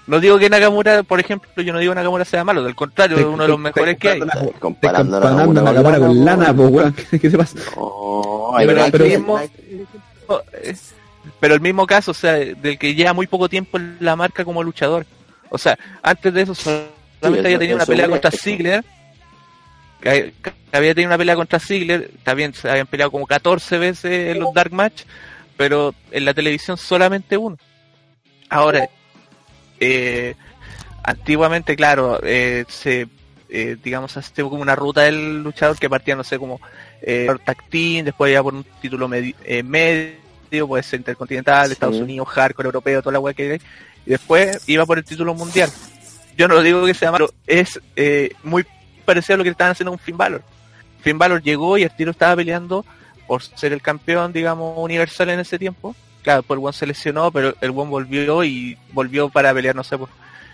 [SPEAKER 5] No digo que Nakamura, por ejemplo, yo no digo que Nakamura sea malo, del contrario, es uno de los mejores que hay.
[SPEAKER 4] Comparando a
[SPEAKER 6] comparando
[SPEAKER 4] Nakamura
[SPEAKER 6] con
[SPEAKER 4] Lana,
[SPEAKER 6] lana, pues weón. ¿Qué te pasa?
[SPEAKER 4] No,
[SPEAKER 5] Pero
[SPEAKER 4] hay
[SPEAKER 5] el mismo-
[SPEAKER 4] hay-
[SPEAKER 5] Pero el mismo caso, o sea, del que lleva muy poco tiempo en la marca como luchador. O sea, antes de eso solamente había tenido una pelea contra. Ziggler. Que, que había tenido una pelea contra Ziggler, también se habían peleado como 14 veces en los Dark Match, pero en la televisión solamente uno. Ahora, eh, antiguamente, claro, eh, se, eh, digamos, este como una ruta del luchador que partía, no sé, como eh, team, después iba por un título medi- eh, medio, puede ser intercontinental,
[SPEAKER 4] Sí.
[SPEAKER 5] Estados Unidos, hardcore, europeo, toda la weá que hay, y después iba por el título mundial. Yo no digo que sea malo, es eh, muy parecido a lo que estaban haciendo con Finn Balor. Finn Balor llegó y el tiro estaba peleando por ser el campeón, digamos, universal en ese tiempo. Claro, pues el One se lesionó, pero el One volvió y volvió para pelear, no sé, pues,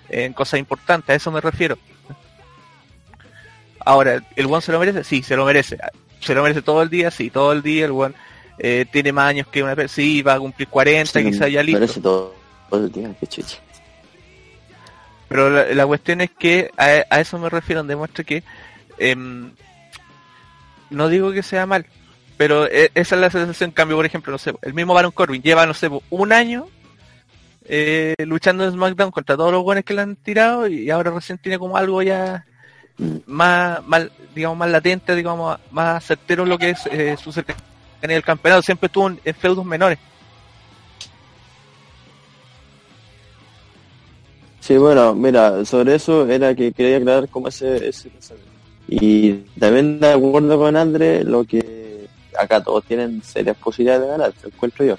[SPEAKER 5] en cosas importantes, a eso me refiero. Ahora, ¿el One se lo merece? Sí, se lo merece. Se lo merece todo el día, sí, todo el día. El One eh, tiene más años que una persona, sí, va a cumplir 40, quizás ya listo.
[SPEAKER 4] Merece todo, todo el día, qué chucha.
[SPEAKER 5] Pero la, la cuestión es que a, a eso me refiero, demuestra que em, no digo que sea mal, pero e- esa es la sensación. En cambio, por ejemplo, no sé, el mismo Baron Corbin lleva, no sé, un año eh, luchando en SmackDown contra todos los buenos que le han tirado y ahora recién tiene como algo ya más, más digamos, más latente, digamos, más certero lo que es eh, su cercanía del campeonato. Siempre estuvo en, en feudos menores.
[SPEAKER 4] Sí, bueno, mira, sobre eso era que quería aclarar cómo ese, ese pensamiento. Y también de acuerdo con André, lo que acá todos tienen serias posibilidades de ganar, te encuentro yo.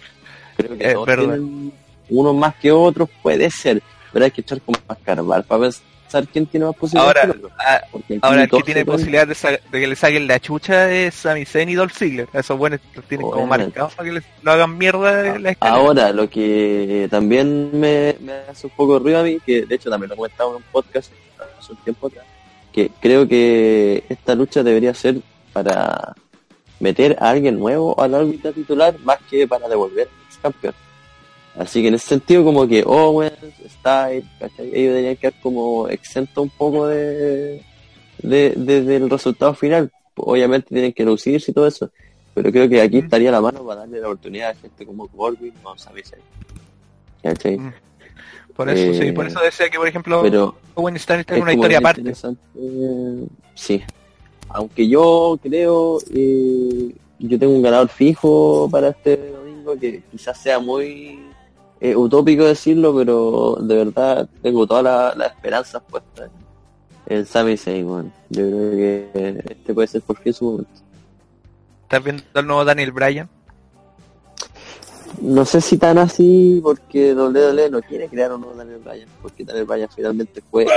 [SPEAKER 4] Creo que
[SPEAKER 5] Es
[SPEAKER 4] todos
[SPEAKER 5] verdad.
[SPEAKER 4] tienen unos más que otros, puede ser, pero hay que echar como más carbar para pensar quién tiene más posibilidades.
[SPEAKER 5] Ahora,
[SPEAKER 4] que
[SPEAKER 5] ah, ahora el que tiene posibilidad de, de que le saquen la chucha es Sami Zayn y Dolph Ziggler. Esos buenos los tienen como marcados para que les, lo hagan mierda la.
[SPEAKER 4] Ahora, lo que también me, me hace un poco ruido a mí, que de hecho también lo comentaba en un podcast hace un tiempo atrás, que creo que esta lucha debería ser para meter a alguien nuevo a la órbita titular más que para devolver al ex campeón. Así que en ese sentido como que Owens, Styles, ¿cachai? ellos deberían quedar como exentos un poco de, de, de- del resultado final. Obviamente tienen que lucirse y todo eso, pero creo que aquí estaría la mano para darle la oportunidad a gente como Corbin o Sami. ¿Cachai?
[SPEAKER 5] Mm. Por eso, sí,
[SPEAKER 4] Eh,
[SPEAKER 5] por eso decía que, por ejemplo,
[SPEAKER 4] Pero
[SPEAKER 5] Owen Styles
[SPEAKER 4] es
[SPEAKER 5] tiene una historia aparte.
[SPEAKER 4] eh, sí. Aunque yo creo, eh, yo tengo un ganador fijo para este domingo que quizás sea muy eh, utópico decirlo, pero de verdad tengo todas las esperanzas puestas en, Sami Zayn. Yo creo que este puede ser por fin su momento.
[SPEAKER 5] ¿Estás viendo al nuevo Daniel Bryan?
[SPEAKER 4] No sé si tan así, porque WWE no quiere crear un nuevo Daniel Bryan, porque Daniel Bryan finalmente fue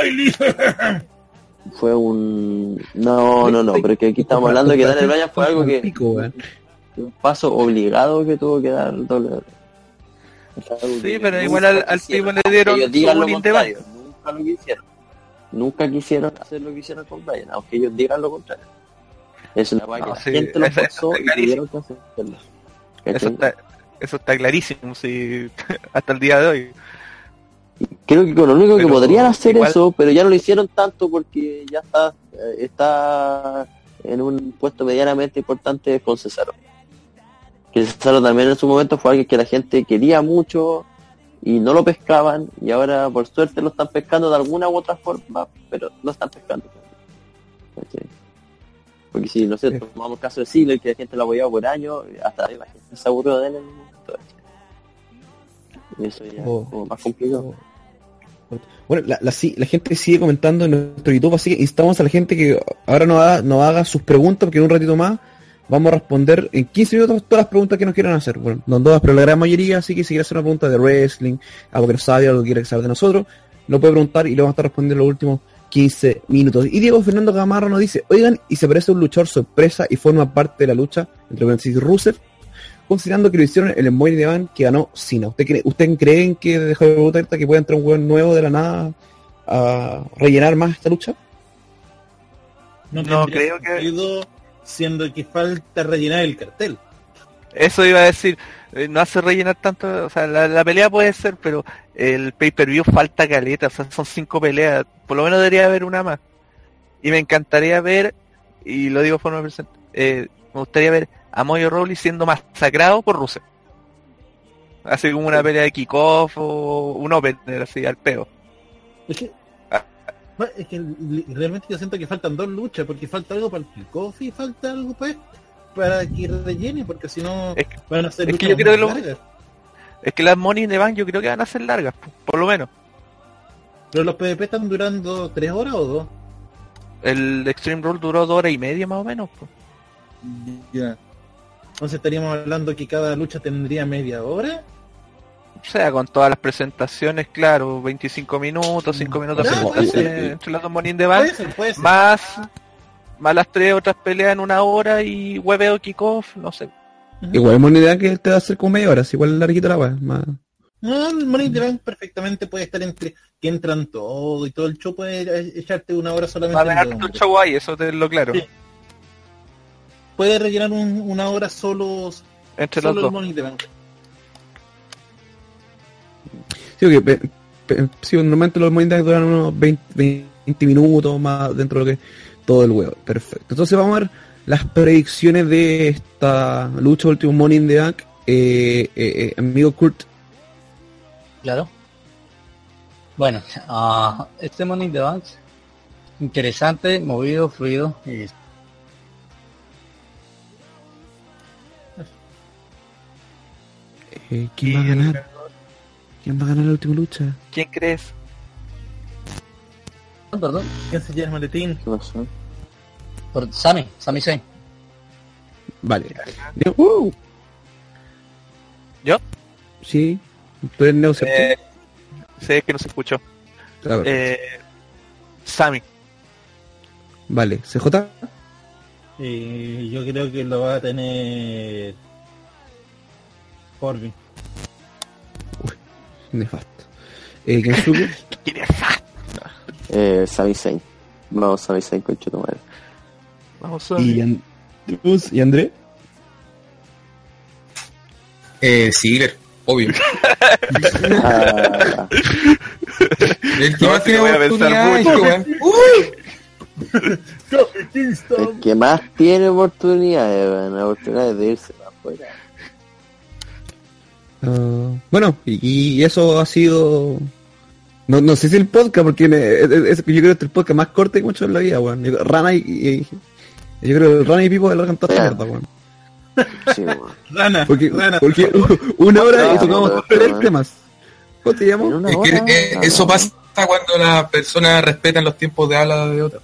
[SPEAKER 4] fue un no no no pero que aquí estamos hablando de que Daniel Bryan fue algo que un paso obligado que tuvo que dar WWE.
[SPEAKER 5] Sí, pero igual al, al tipo le dieron su
[SPEAKER 4] nunca lo quisieron nunca quisieron hacer lo que hicieron con Bryan aunque ellos digan lo contrario. Es una cosa
[SPEAKER 5] No, sí,
[SPEAKER 4] gente lo
[SPEAKER 5] está
[SPEAKER 4] y tuvieron que hacerlo.
[SPEAKER 5] Eso está, eso está clarísimo, sí, hasta el día de hoy.
[SPEAKER 4] Creo que con lo único que podrían hacer
[SPEAKER 5] igual-
[SPEAKER 4] eso, pero ya no lo hicieron tanto porque ya está eh, está en un puesto medianamente importante con Cesaro. Que Cesaro también en su momento fue alguien que la gente quería mucho y no lo pescaban y ahora por suerte lo están pescando de alguna u otra forma, pero lo están pescando. Porque si, no sé,
[SPEAKER 6] Sí.
[SPEAKER 4] tomamos el caso de Ziggler, que la gente lo apoyaba por años, hasta la gente se aburrió de él en. ¿cachai? Y eso ya
[SPEAKER 6] Oh.
[SPEAKER 4] es como más complicado.
[SPEAKER 6] Bueno, la, la, la gente sigue comentando en nuestro YouTube, así que instamos a la gente que ahora nos haga, nos haga sus preguntas, porque en un ratito más vamos a responder en 15 minutos todas las preguntas que nos quieran hacer. Bueno, no todas, pero la gran mayoría, así que si quiere hacer una pregunta de wrestling, algo que no sabe, algo que quiere saber de nosotros, lo puede preguntar y lo vamos a estar respondiendo en los últimos 15 minutos. Y Diego Fernando Gamarra nos dice, oigan, y se parece a un luchador sorpresa y forma parte de la lucha entre paréntesis Rusev, considerando que lo hicieron en el Money de Van que ganó Cena. ¿Usted cree, ¿Usted creen que dejó de preguntar que puede entrar un hueón nuevo de la nada a rellenar más esta lucha?
[SPEAKER 8] No,
[SPEAKER 5] No, creo que-
[SPEAKER 8] Siendo que falta rellenar el cartel.
[SPEAKER 5] Eso iba a decir, eh, no hace rellenar tanto, o sea, la, la pelea puede ser, pero el pay-per-view falta caleta, o sea, son cinco peleas, por lo menos debería haber una más. Y me encantaría ver, y lo digo de forma presente, eh, me gustaría ver a Moyo Rowley siendo masacrado por Rusev. Así como una pelea de kickoff o un opener así al peo.
[SPEAKER 8] Es que, es que realmente yo siento que faltan dos luchas, porque falta algo para el y falta algo para, para que rellene, porque si no
[SPEAKER 5] Es que-
[SPEAKER 8] van a ser
[SPEAKER 5] es que yo creo que lo-. Es que las Money in the Bank yo creo que van a ser largas, po- por lo menos.
[SPEAKER 8] Pero los PvP están durando tres horas o dos.
[SPEAKER 5] El Extreme Rule duró dos horas y media más o menos.
[SPEAKER 8] Ya. Entonces estaríamos hablando que cada lucha tendría media hora.
[SPEAKER 5] O sea, con todas las presentaciones, claro, 25 minutos, 5 minutos de
[SPEAKER 8] puede ser.
[SPEAKER 5] entre las dos Money Bank,
[SPEAKER 8] Puede ser, puede ser.
[SPEAKER 5] más, más las tres otras peleas en una hora y hueveo kickoff, no sé.
[SPEAKER 6] Igual es una idea que te va a hacer como media hora, si igual es larguito la weá. Más...
[SPEAKER 8] No, el Money the Bank perfectamente puede estar entre que entran todo y todo el show puede echarte una hora solamente.
[SPEAKER 5] Va a
[SPEAKER 8] en
[SPEAKER 5] dejar
[SPEAKER 8] todo.
[SPEAKER 5] tu show ahí, eso te lo claro.
[SPEAKER 8] Sí. Puede rellenar un- una hora solo,
[SPEAKER 5] Entre los
[SPEAKER 8] solo el
[SPEAKER 5] dos.
[SPEAKER 8] Money the Bank.
[SPEAKER 6] Sí, porque pe- pe- sí, normalmente los Money duran unos 20, 20 minutos más dentro de lo que todo el huevo. Perfecto. Entonces vamos a ver las predicciones de esta lucha último Money in the Bank. Eh, eh, eh, amigo Kurt,
[SPEAKER 7] Claro. Bueno, ah, este Money in the Bank, interesante, movido, fluido. y-
[SPEAKER 6] eh, ¿quién va a ganar? ¿Quién va a ganar la última lucha?
[SPEAKER 5] ¿Quién crees?
[SPEAKER 7] Perdón,
[SPEAKER 8] ¿Quién se llama el maletín?
[SPEAKER 4] ¿Qué pasó?
[SPEAKER 7] por Sammy, Sammy Zayn.
[SPEAKER 6] Vale. Neo- ¡Uh!
[SPEAKER 5] ¿Yo?
[SPEAKER 6] Sí. Tú eres Neo.
[SPEAKER 5] Eh, sé que no se escuchó.
[SPEAKER 6] Ver,
[SPEAKER 5] Eh, Sammy.
[SPEAKER 6] Vale. ¿CJ?
[SPEAKER 8] Y yo creo que lo va a tener Corbin.
[SPEAKER 6] Nefasto. Eh, Kensuke.
[SPEAKER 5] ¿Quién es?
[SPEAKER 4] Eh, Sami Zayn. Vamos, Sami Zayn con Chetumal.
[SPEAKER 5] Vamos a
[SPEAKER 6] y, And- y André.
[SPEAKER 3] Eh, Ziggler, obvio.
[SPEAKER 4] Ah,
[SPEAKER 3] El que
[SPEAKER 5] No,
[SPEAKER 3] más tiene
[SPEAKER 5] voy a pensar
[SPEAKER 3] oportunidad,
[SPEAKER 5] mucho.
[SPEAKER 3] weón.
[SPEAKER 4] el que más tiene oportunidades, weón, oportunidades de irse para afuera.
[SPEAKER 6] Ah, bueno, y, y eso ha sido. No, no sé si el podcast, porque me- es- es- yo creo que este es el podcast más corto que hecho en la vida, weón. Yo- Rana y, y- yo creo que Rana y Pipo alargan toda
[SPEAKER 4] Ya.
[SPEAKER 6] mierda, weón.
[SPEAKER 4] Sí.
[SPEAKER 8] Rana,
[SPEAKER 6] Porque,
[SPEAKER 8] Rana.
[SPEAKER 6] porque una hora y tocamos tres temas. ¿Cómo te
[SPEAKER 3] Es que eh, eso
[SPEAKER 4] no.
[SPEAKER 3] pasa cuando las personas respetan los tiempos de habla de otras.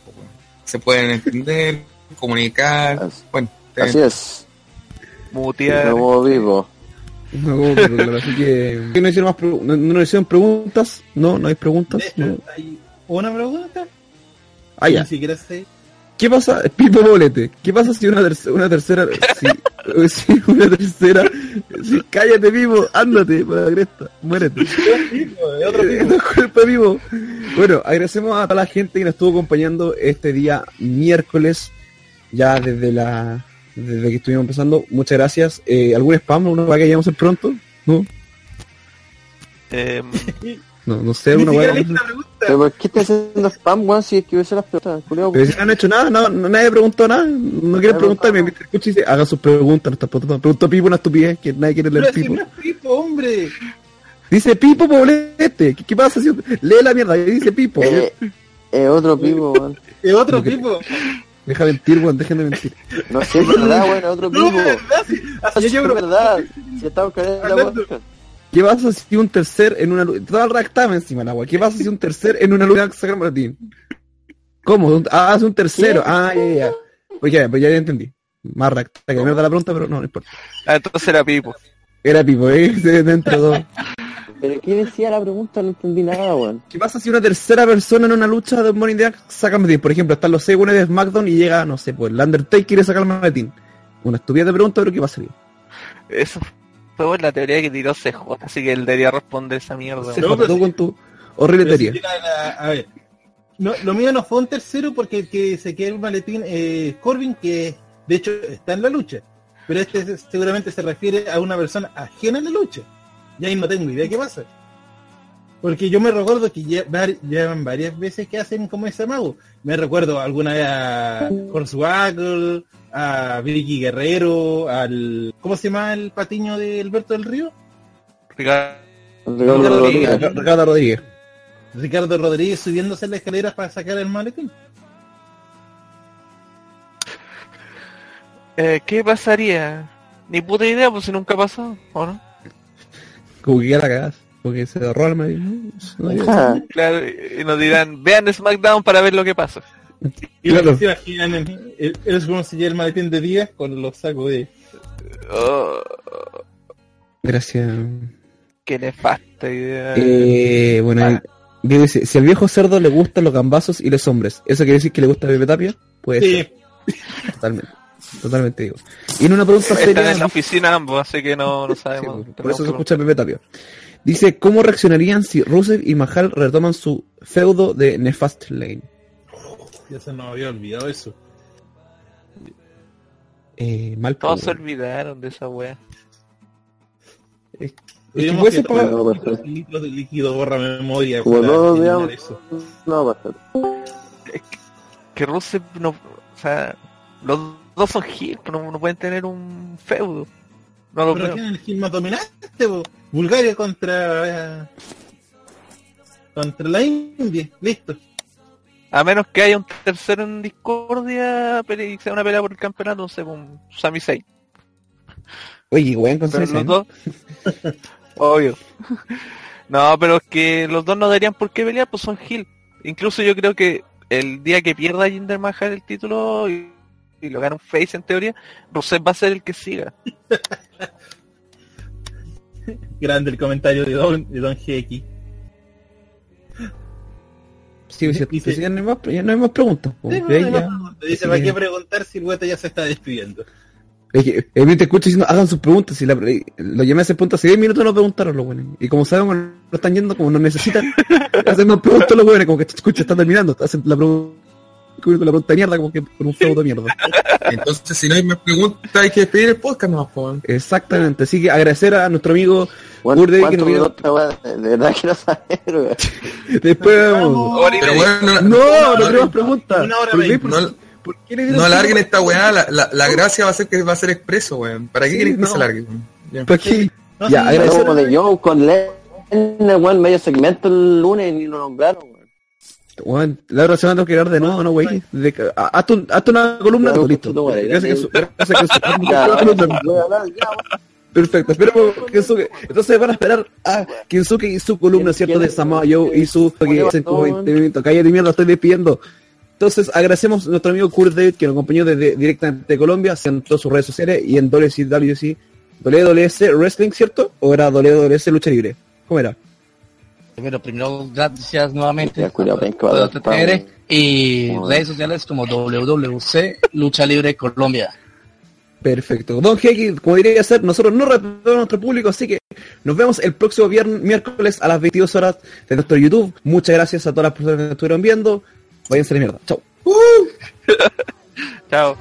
[SPEAKER 3] Se pueden entender, comunicar.
[SPEAKER 4] Así-
[SPEAKER 3] Bueno,
[SPEAKER 4] Así es.
[SPEAKER 5] mutear.
[SPEAKER 4] Como vivo.
[SPEAKER 6] No, pero así que. ¿qué no, hicieron más pregu- no, no nos hicieron preguntas? No, no hay preguntas.
[SPEAKER 8] De hecho,
[SPEAKER 6] No.
[SPEAKER 8] hay una pregunta.
[SPEAKER 6] Ah, ya.
[SPEAKER 8] Ni siquiera sé.
[SPEAKER 6] ¿Qué pasa, Pipo Bolete? ¿Qué pasa si una, terc- una tercera, si, si una tercera, si cállate Pipo, ándate para la cresta, muérete. No es culpa de Pipo. Bueno, agradecemos a toda la gente que nos estuvo acompañando este día miércoles, ya desde la, desde que estuvimos empezando. Muchas gracias. Eh, ¿Algún spam? ¿Una va que llegamos el pronto? No,
[SPEAKER 5] Eh,
[SPEAKER 6] no, no sé, una
[SPEAKER 8] pregunta.
[SPEAKER 4] ¿Pero por qué estás haciendo spam, weón? Si es que hubiese las preguntas, culiao,
[SPEAKER 6] Pero si no han hecho nada, no, no- nadie preguntó nada, no quieren preguntarme, Mr. Cuchi dice, hagan sus preguntas, no están preguntando. Preguntó Pipo una estupidez, que nadie quiere leer
[SPEAKER 8] Pero si
[SPEAKER 6] Pipo.
[SPEAKER 8] no es Pipo, hombre.
[SPEAKER 6] Dice Pipo Poblete, ¿qué, qué pasa si lee la mierda? Y dice Pipo.
[SPEAKER 4] Eh, eh, otro pivo, weón.
[SPEAKER 8] Es otro Pipo.
[SPEAKER 6] Deja mentir, weón, dejen de mentir.
[SPEAKER 4] No sé, es verdad, weón, es otro
[SPEAKER 8] No, de verdad. Así
[SPEAKER 4] Sí,
[SPEAKER 8] yo
[SPEAKER 4] es verdad. Si estamos cayendo.
[SPEAKER 6] ¿Qué pasa si un tercer en una lucha? Todo el ractame encima la agua. ¿Qué pasa si un tercer en una lucha saca Martín? ¿Cómo? Ah, es un tercero. Ah, ya, ya, ya. Pues ya, pues ya entendí. Más racta que mierda la pregunta, pero no, no importa.
[SPEAKER 5] ah, entonces era Pipo.
[SPEAKER 6] Era Pipo, ¿eh? De- Dentro de todo.
[SPEAKER 4] Pero ¿qué decía la pregunta? No entendí nada, weón.
[SPEAKER 6] ¿Qué pasa si una tercera persona en una lucha de Money Bank saca el maletín? Por ejemplo, están los segunes de SmackDown y llega, no sé, pues el Undertaker quiere sacar el maletín. Una estupidez de pregunta, pero ¿qué pasaría?
[SPEAKER 5] Eso fue la teoría que tiró CJ, así que él debería responder esa mierda.
[SPEAKER 6] Se
[SPEAKER 8] No,
[SPEAKER 6] con tu horrible
[SPEAKER 8] si
[SPEAKER 6] teoría.
[SPEAKER 8] la- a ver. No, lo mío no fue un tercero porque el que se queda el maletín es Corbin, que de hecho está en la lucha. Pero este se- seguramente se refiere a una persona ajena a la lucha. Y ahí no tengo idea qué pasa. Porque yo me recuerdo que llevan varias veces que hacen como ese mago. Me recuerdo alguna vez a Hornswaggle, a Vicky Guerrero, al... ¿Cómo se llama el patiño de Alberto del Río?
[SPEAKER 5] Ricardo
[SPEAKER 4] Ricardo
[SPEAKER 5] Rodríguez.
[SPEAKER 4] Rodríguez.
[SPEAKER 6] Ricardo Rodríguez.
[SPEAKER 8] Ricardo Rodríguez subiéndose las escaleras para sacar el maletín.
[SPEAKER 5] Eh, ¿Qué pasaría? Ni puta idea, pues si nunca ha pasado, ¿o no?
[SPEAKER 6] Como que ya la cagás. Porque se ahorró el maletín. No.
[SPEAKER 5] Claro, y nos dirán, vean SmackDown para ver lo que pasa.
[SPEAKER 8] Y
[SPEAKER 6] Claro.
[SPEAKER 8] lo que se imaginan en- el- es como si el maletín de día con los sacos de...
[SPEAKER 5] Oh,
[SPEAKER 6] Gracias.
[SPEAKER 5] qué nefasta idea.
[SPEAKER 6] Eh, bueno,
[SPEAKER 5] Ah.
[SPEAKER 6] Diego dice, si al viejo cerdo le gustan los gambazos y los hombres, ¿eso quiere decir que le gusta Pepe Tapia? Pues
[SPEAKER 8] Sí,
[SPEAKER 6] totalmente. Totalmente digo. Y en una pregunta
[SPEAKER 5] Están
[SPEAKER 6] seria,
[SPEAKER 5] en la oficina ambos, así que no, no
[SPEAKER 6] Sí,
[SPEAKER 5] sabemos.
[SPEAKER 6] por eso se escucha Pepe Tapia. Dice, ¿cómo reaccionarían si Rusev y Mahal retoman su feudo de Nefast Lane?
[SPEAKER 8] Ya se nos había olvidado eso.
[SPEAKER 6] Eh, mal
[SPEAKER 5] Todos se olvidaron de esa wea.
[SPEAKER 6] Es que puede
[SPEAKER 8] que
[SPEAKER 6] ser para-
[SPEAKER 4] No,
[SPEAKER 8] litros de líquido borra memoria.
[SPEAKER 4] Como no, digamos-
[SPEAKER 8] eso.
[SPEAKER 4] No, bastante.
[SPEAKER 5] Que Rusev no, o sea, los dos son heel, pero no, no pueden tener un feudo. No lo
[SPEAKER 8] Pero
[SPEAKER 5] creo.
[SPEAKER 8] ¿quién es el hit más dominante? Bulgaria contra... eh, contra la India. Listo.
[SPEAKER 5] A menos que haya un tercero en discordia, y sea una pelea por el campeonato, no sé, con Sami Zayn.
[SPEAKER 6] Oye, weón, con Sami
[SPEAKER 5] los
[SPEAKER 6] Zayn.
[SPEAKER 5] dos, obvio. No, pero es que los dos no darían por qué pelear, pues son heel. Incluso yo creo que el día que pierda Jinder Mahal el título y, lo gana un face en teoría, Rusev va a ser el que siga.
[SPEAKER 8] Grande el comentario de Don, de Don GX.
[SPEAKER 6] Sí, sí,
[SPEAKER 8] Dice-
[SPEAKER 6] sí, ya, no hay más, ya no hay más preguntas. po.
[SPEAKER 8] Sí,
[SPEAKER 6] De
[SPEAKER 8] no,
[SPEAKER 6] ahí
[SPEAKER 8] no,
[SPEAKER 6] ya-
[SPEAKER 8] no, no. Dice,
[SPEAKER 6] Sí.
[SPEAKER 8] ¿para qué preguntar si el gueta ya se está despidiendo?
[SPEAKER 6] Es que eh, te escucho diciendo, hagan sus preguntas. Y la, lo llamé a hacer preguntas hace 10 minutos no preguntaron los buenos. Y como sabemos, no están yendo, como no necesitan, hacen más preguntas los buenos, como que escucha, están terminando. Hacen la pregunta, la pregunta de mierda, como que por un feudo de mierda.
[SPEAKER 3] Entonces, si no hay más preguntas, hay que despedir el podcast nomás, weón.
[SPEAKER 6] Exactamente. Así que agradecer a nuestro amigo
[SPEAKER 4] Bueno,
[SPEAKER 6] Urde que
[SPEAKER 4] ¿cuánto
[SPEAKER 6] nos vino.
[SPEAKER 4] De verdad quiero saber.
[SPEAKER 6] Después vemos.
[SPEAKER 3] Pero bueno, no,
[SPEAKER 6] No, no tenemos preguntas.
[SPEAKER 8] Una hora
[SPEAKER 6] ¿Por qué?
[SPEAKER 8] veinte.
[SPEAKER 6] ¿Por-
[SPEAKER 3] no,
[SPEAKER 6] por qué le
[SPEAKER 3] no alarguen esta weá, la, la, la gracia va a ser que va a ser expreso, weón. ¿Para qué
[SPEAKER 6] Sí,
[SPEAKER 3] quieren que
[SPEAKER 6] no.
[SPEAKER 3] se alargue? weón? Ya.
[SPEAKER 6] ¿Por qué?
[SPEAKER 8] No,
[SPEAKER 6] Ya,
[SPEAKER 8] sí,
[SPEAKER 6] agradecer-
[SPEAKER 4] como de Joe con Lennon, weón, medio segmento el lunes y ni lo nombraron,
[SPEAKER 6] la otra semana tengo que hablar de nuevo, ¿no, güey? Hazte un- hazte una columna,
[SPEAKER 4] Ya,
[SPEAKER 6] listo. Gracias que su- gracias que su-
[SPEAKER 4] a.
[SPEAKER 6] Perfecto, esperemos que Kensuke. Entonces van a esperar a Kensuke y su columna, ¿cierto? De Samoa Joe y su que 20 minutos. Cállate mierda, estoy despidiendo. Entonces agradecemos a nuestro amigo Kurt David que nos acompañó desde directamente de Colombia, en todas sus redes sociales y en WCWC, WWS Wrestling, ¿cierto? ¿O era WWS Lucha Libre? ¿Cómo era?
[SPEAKER 7] Bueno, primero, gracias nuevamente
[SPEAKER 4] Ya, cuidado, a
[SPEAKER 7] TTR y redes sociales como WWC Lucha Libre Colombia.
[SPEAKER 6] Perfecto. Don Heiki, como diría ser, nosotros no respetamos a nuestro público, así que nos vemos el próximo viernes, miércoles a las 22 horas de nuestro YouTube. Muchas gracias a todas las personas que nos estuvieron viendo. Váyanse de mierda. Chao.
[SPEAKER 5] Chao.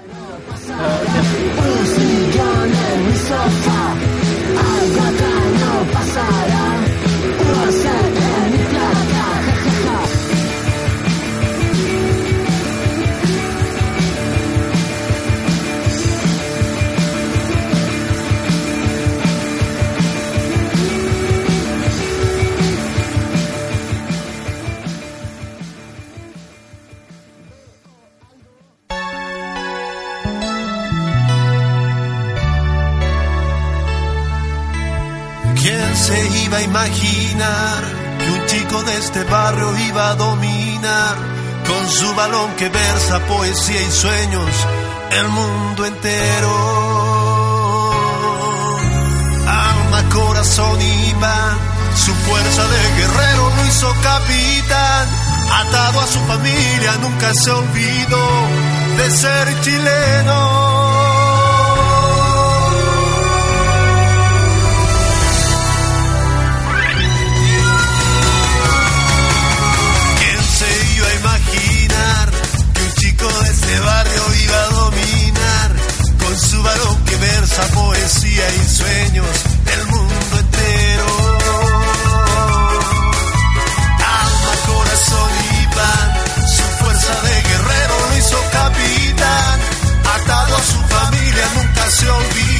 [SPEAKER 10] ¿Quién se iba a imaginar que un chico de este barrio iba a dominar con su balón que versa poesía y sueños el mundo entero? Alma, corazón y pan, su fuerza de guerrero lo hizo capitán. Atado a su familia, nunca se olvidó de ser chileno. poesía y sueños del mundo entero. Alma, corazón y pan, su fuerza de guerrero lo hizo capitán, atado a su familia nunca se olvidó.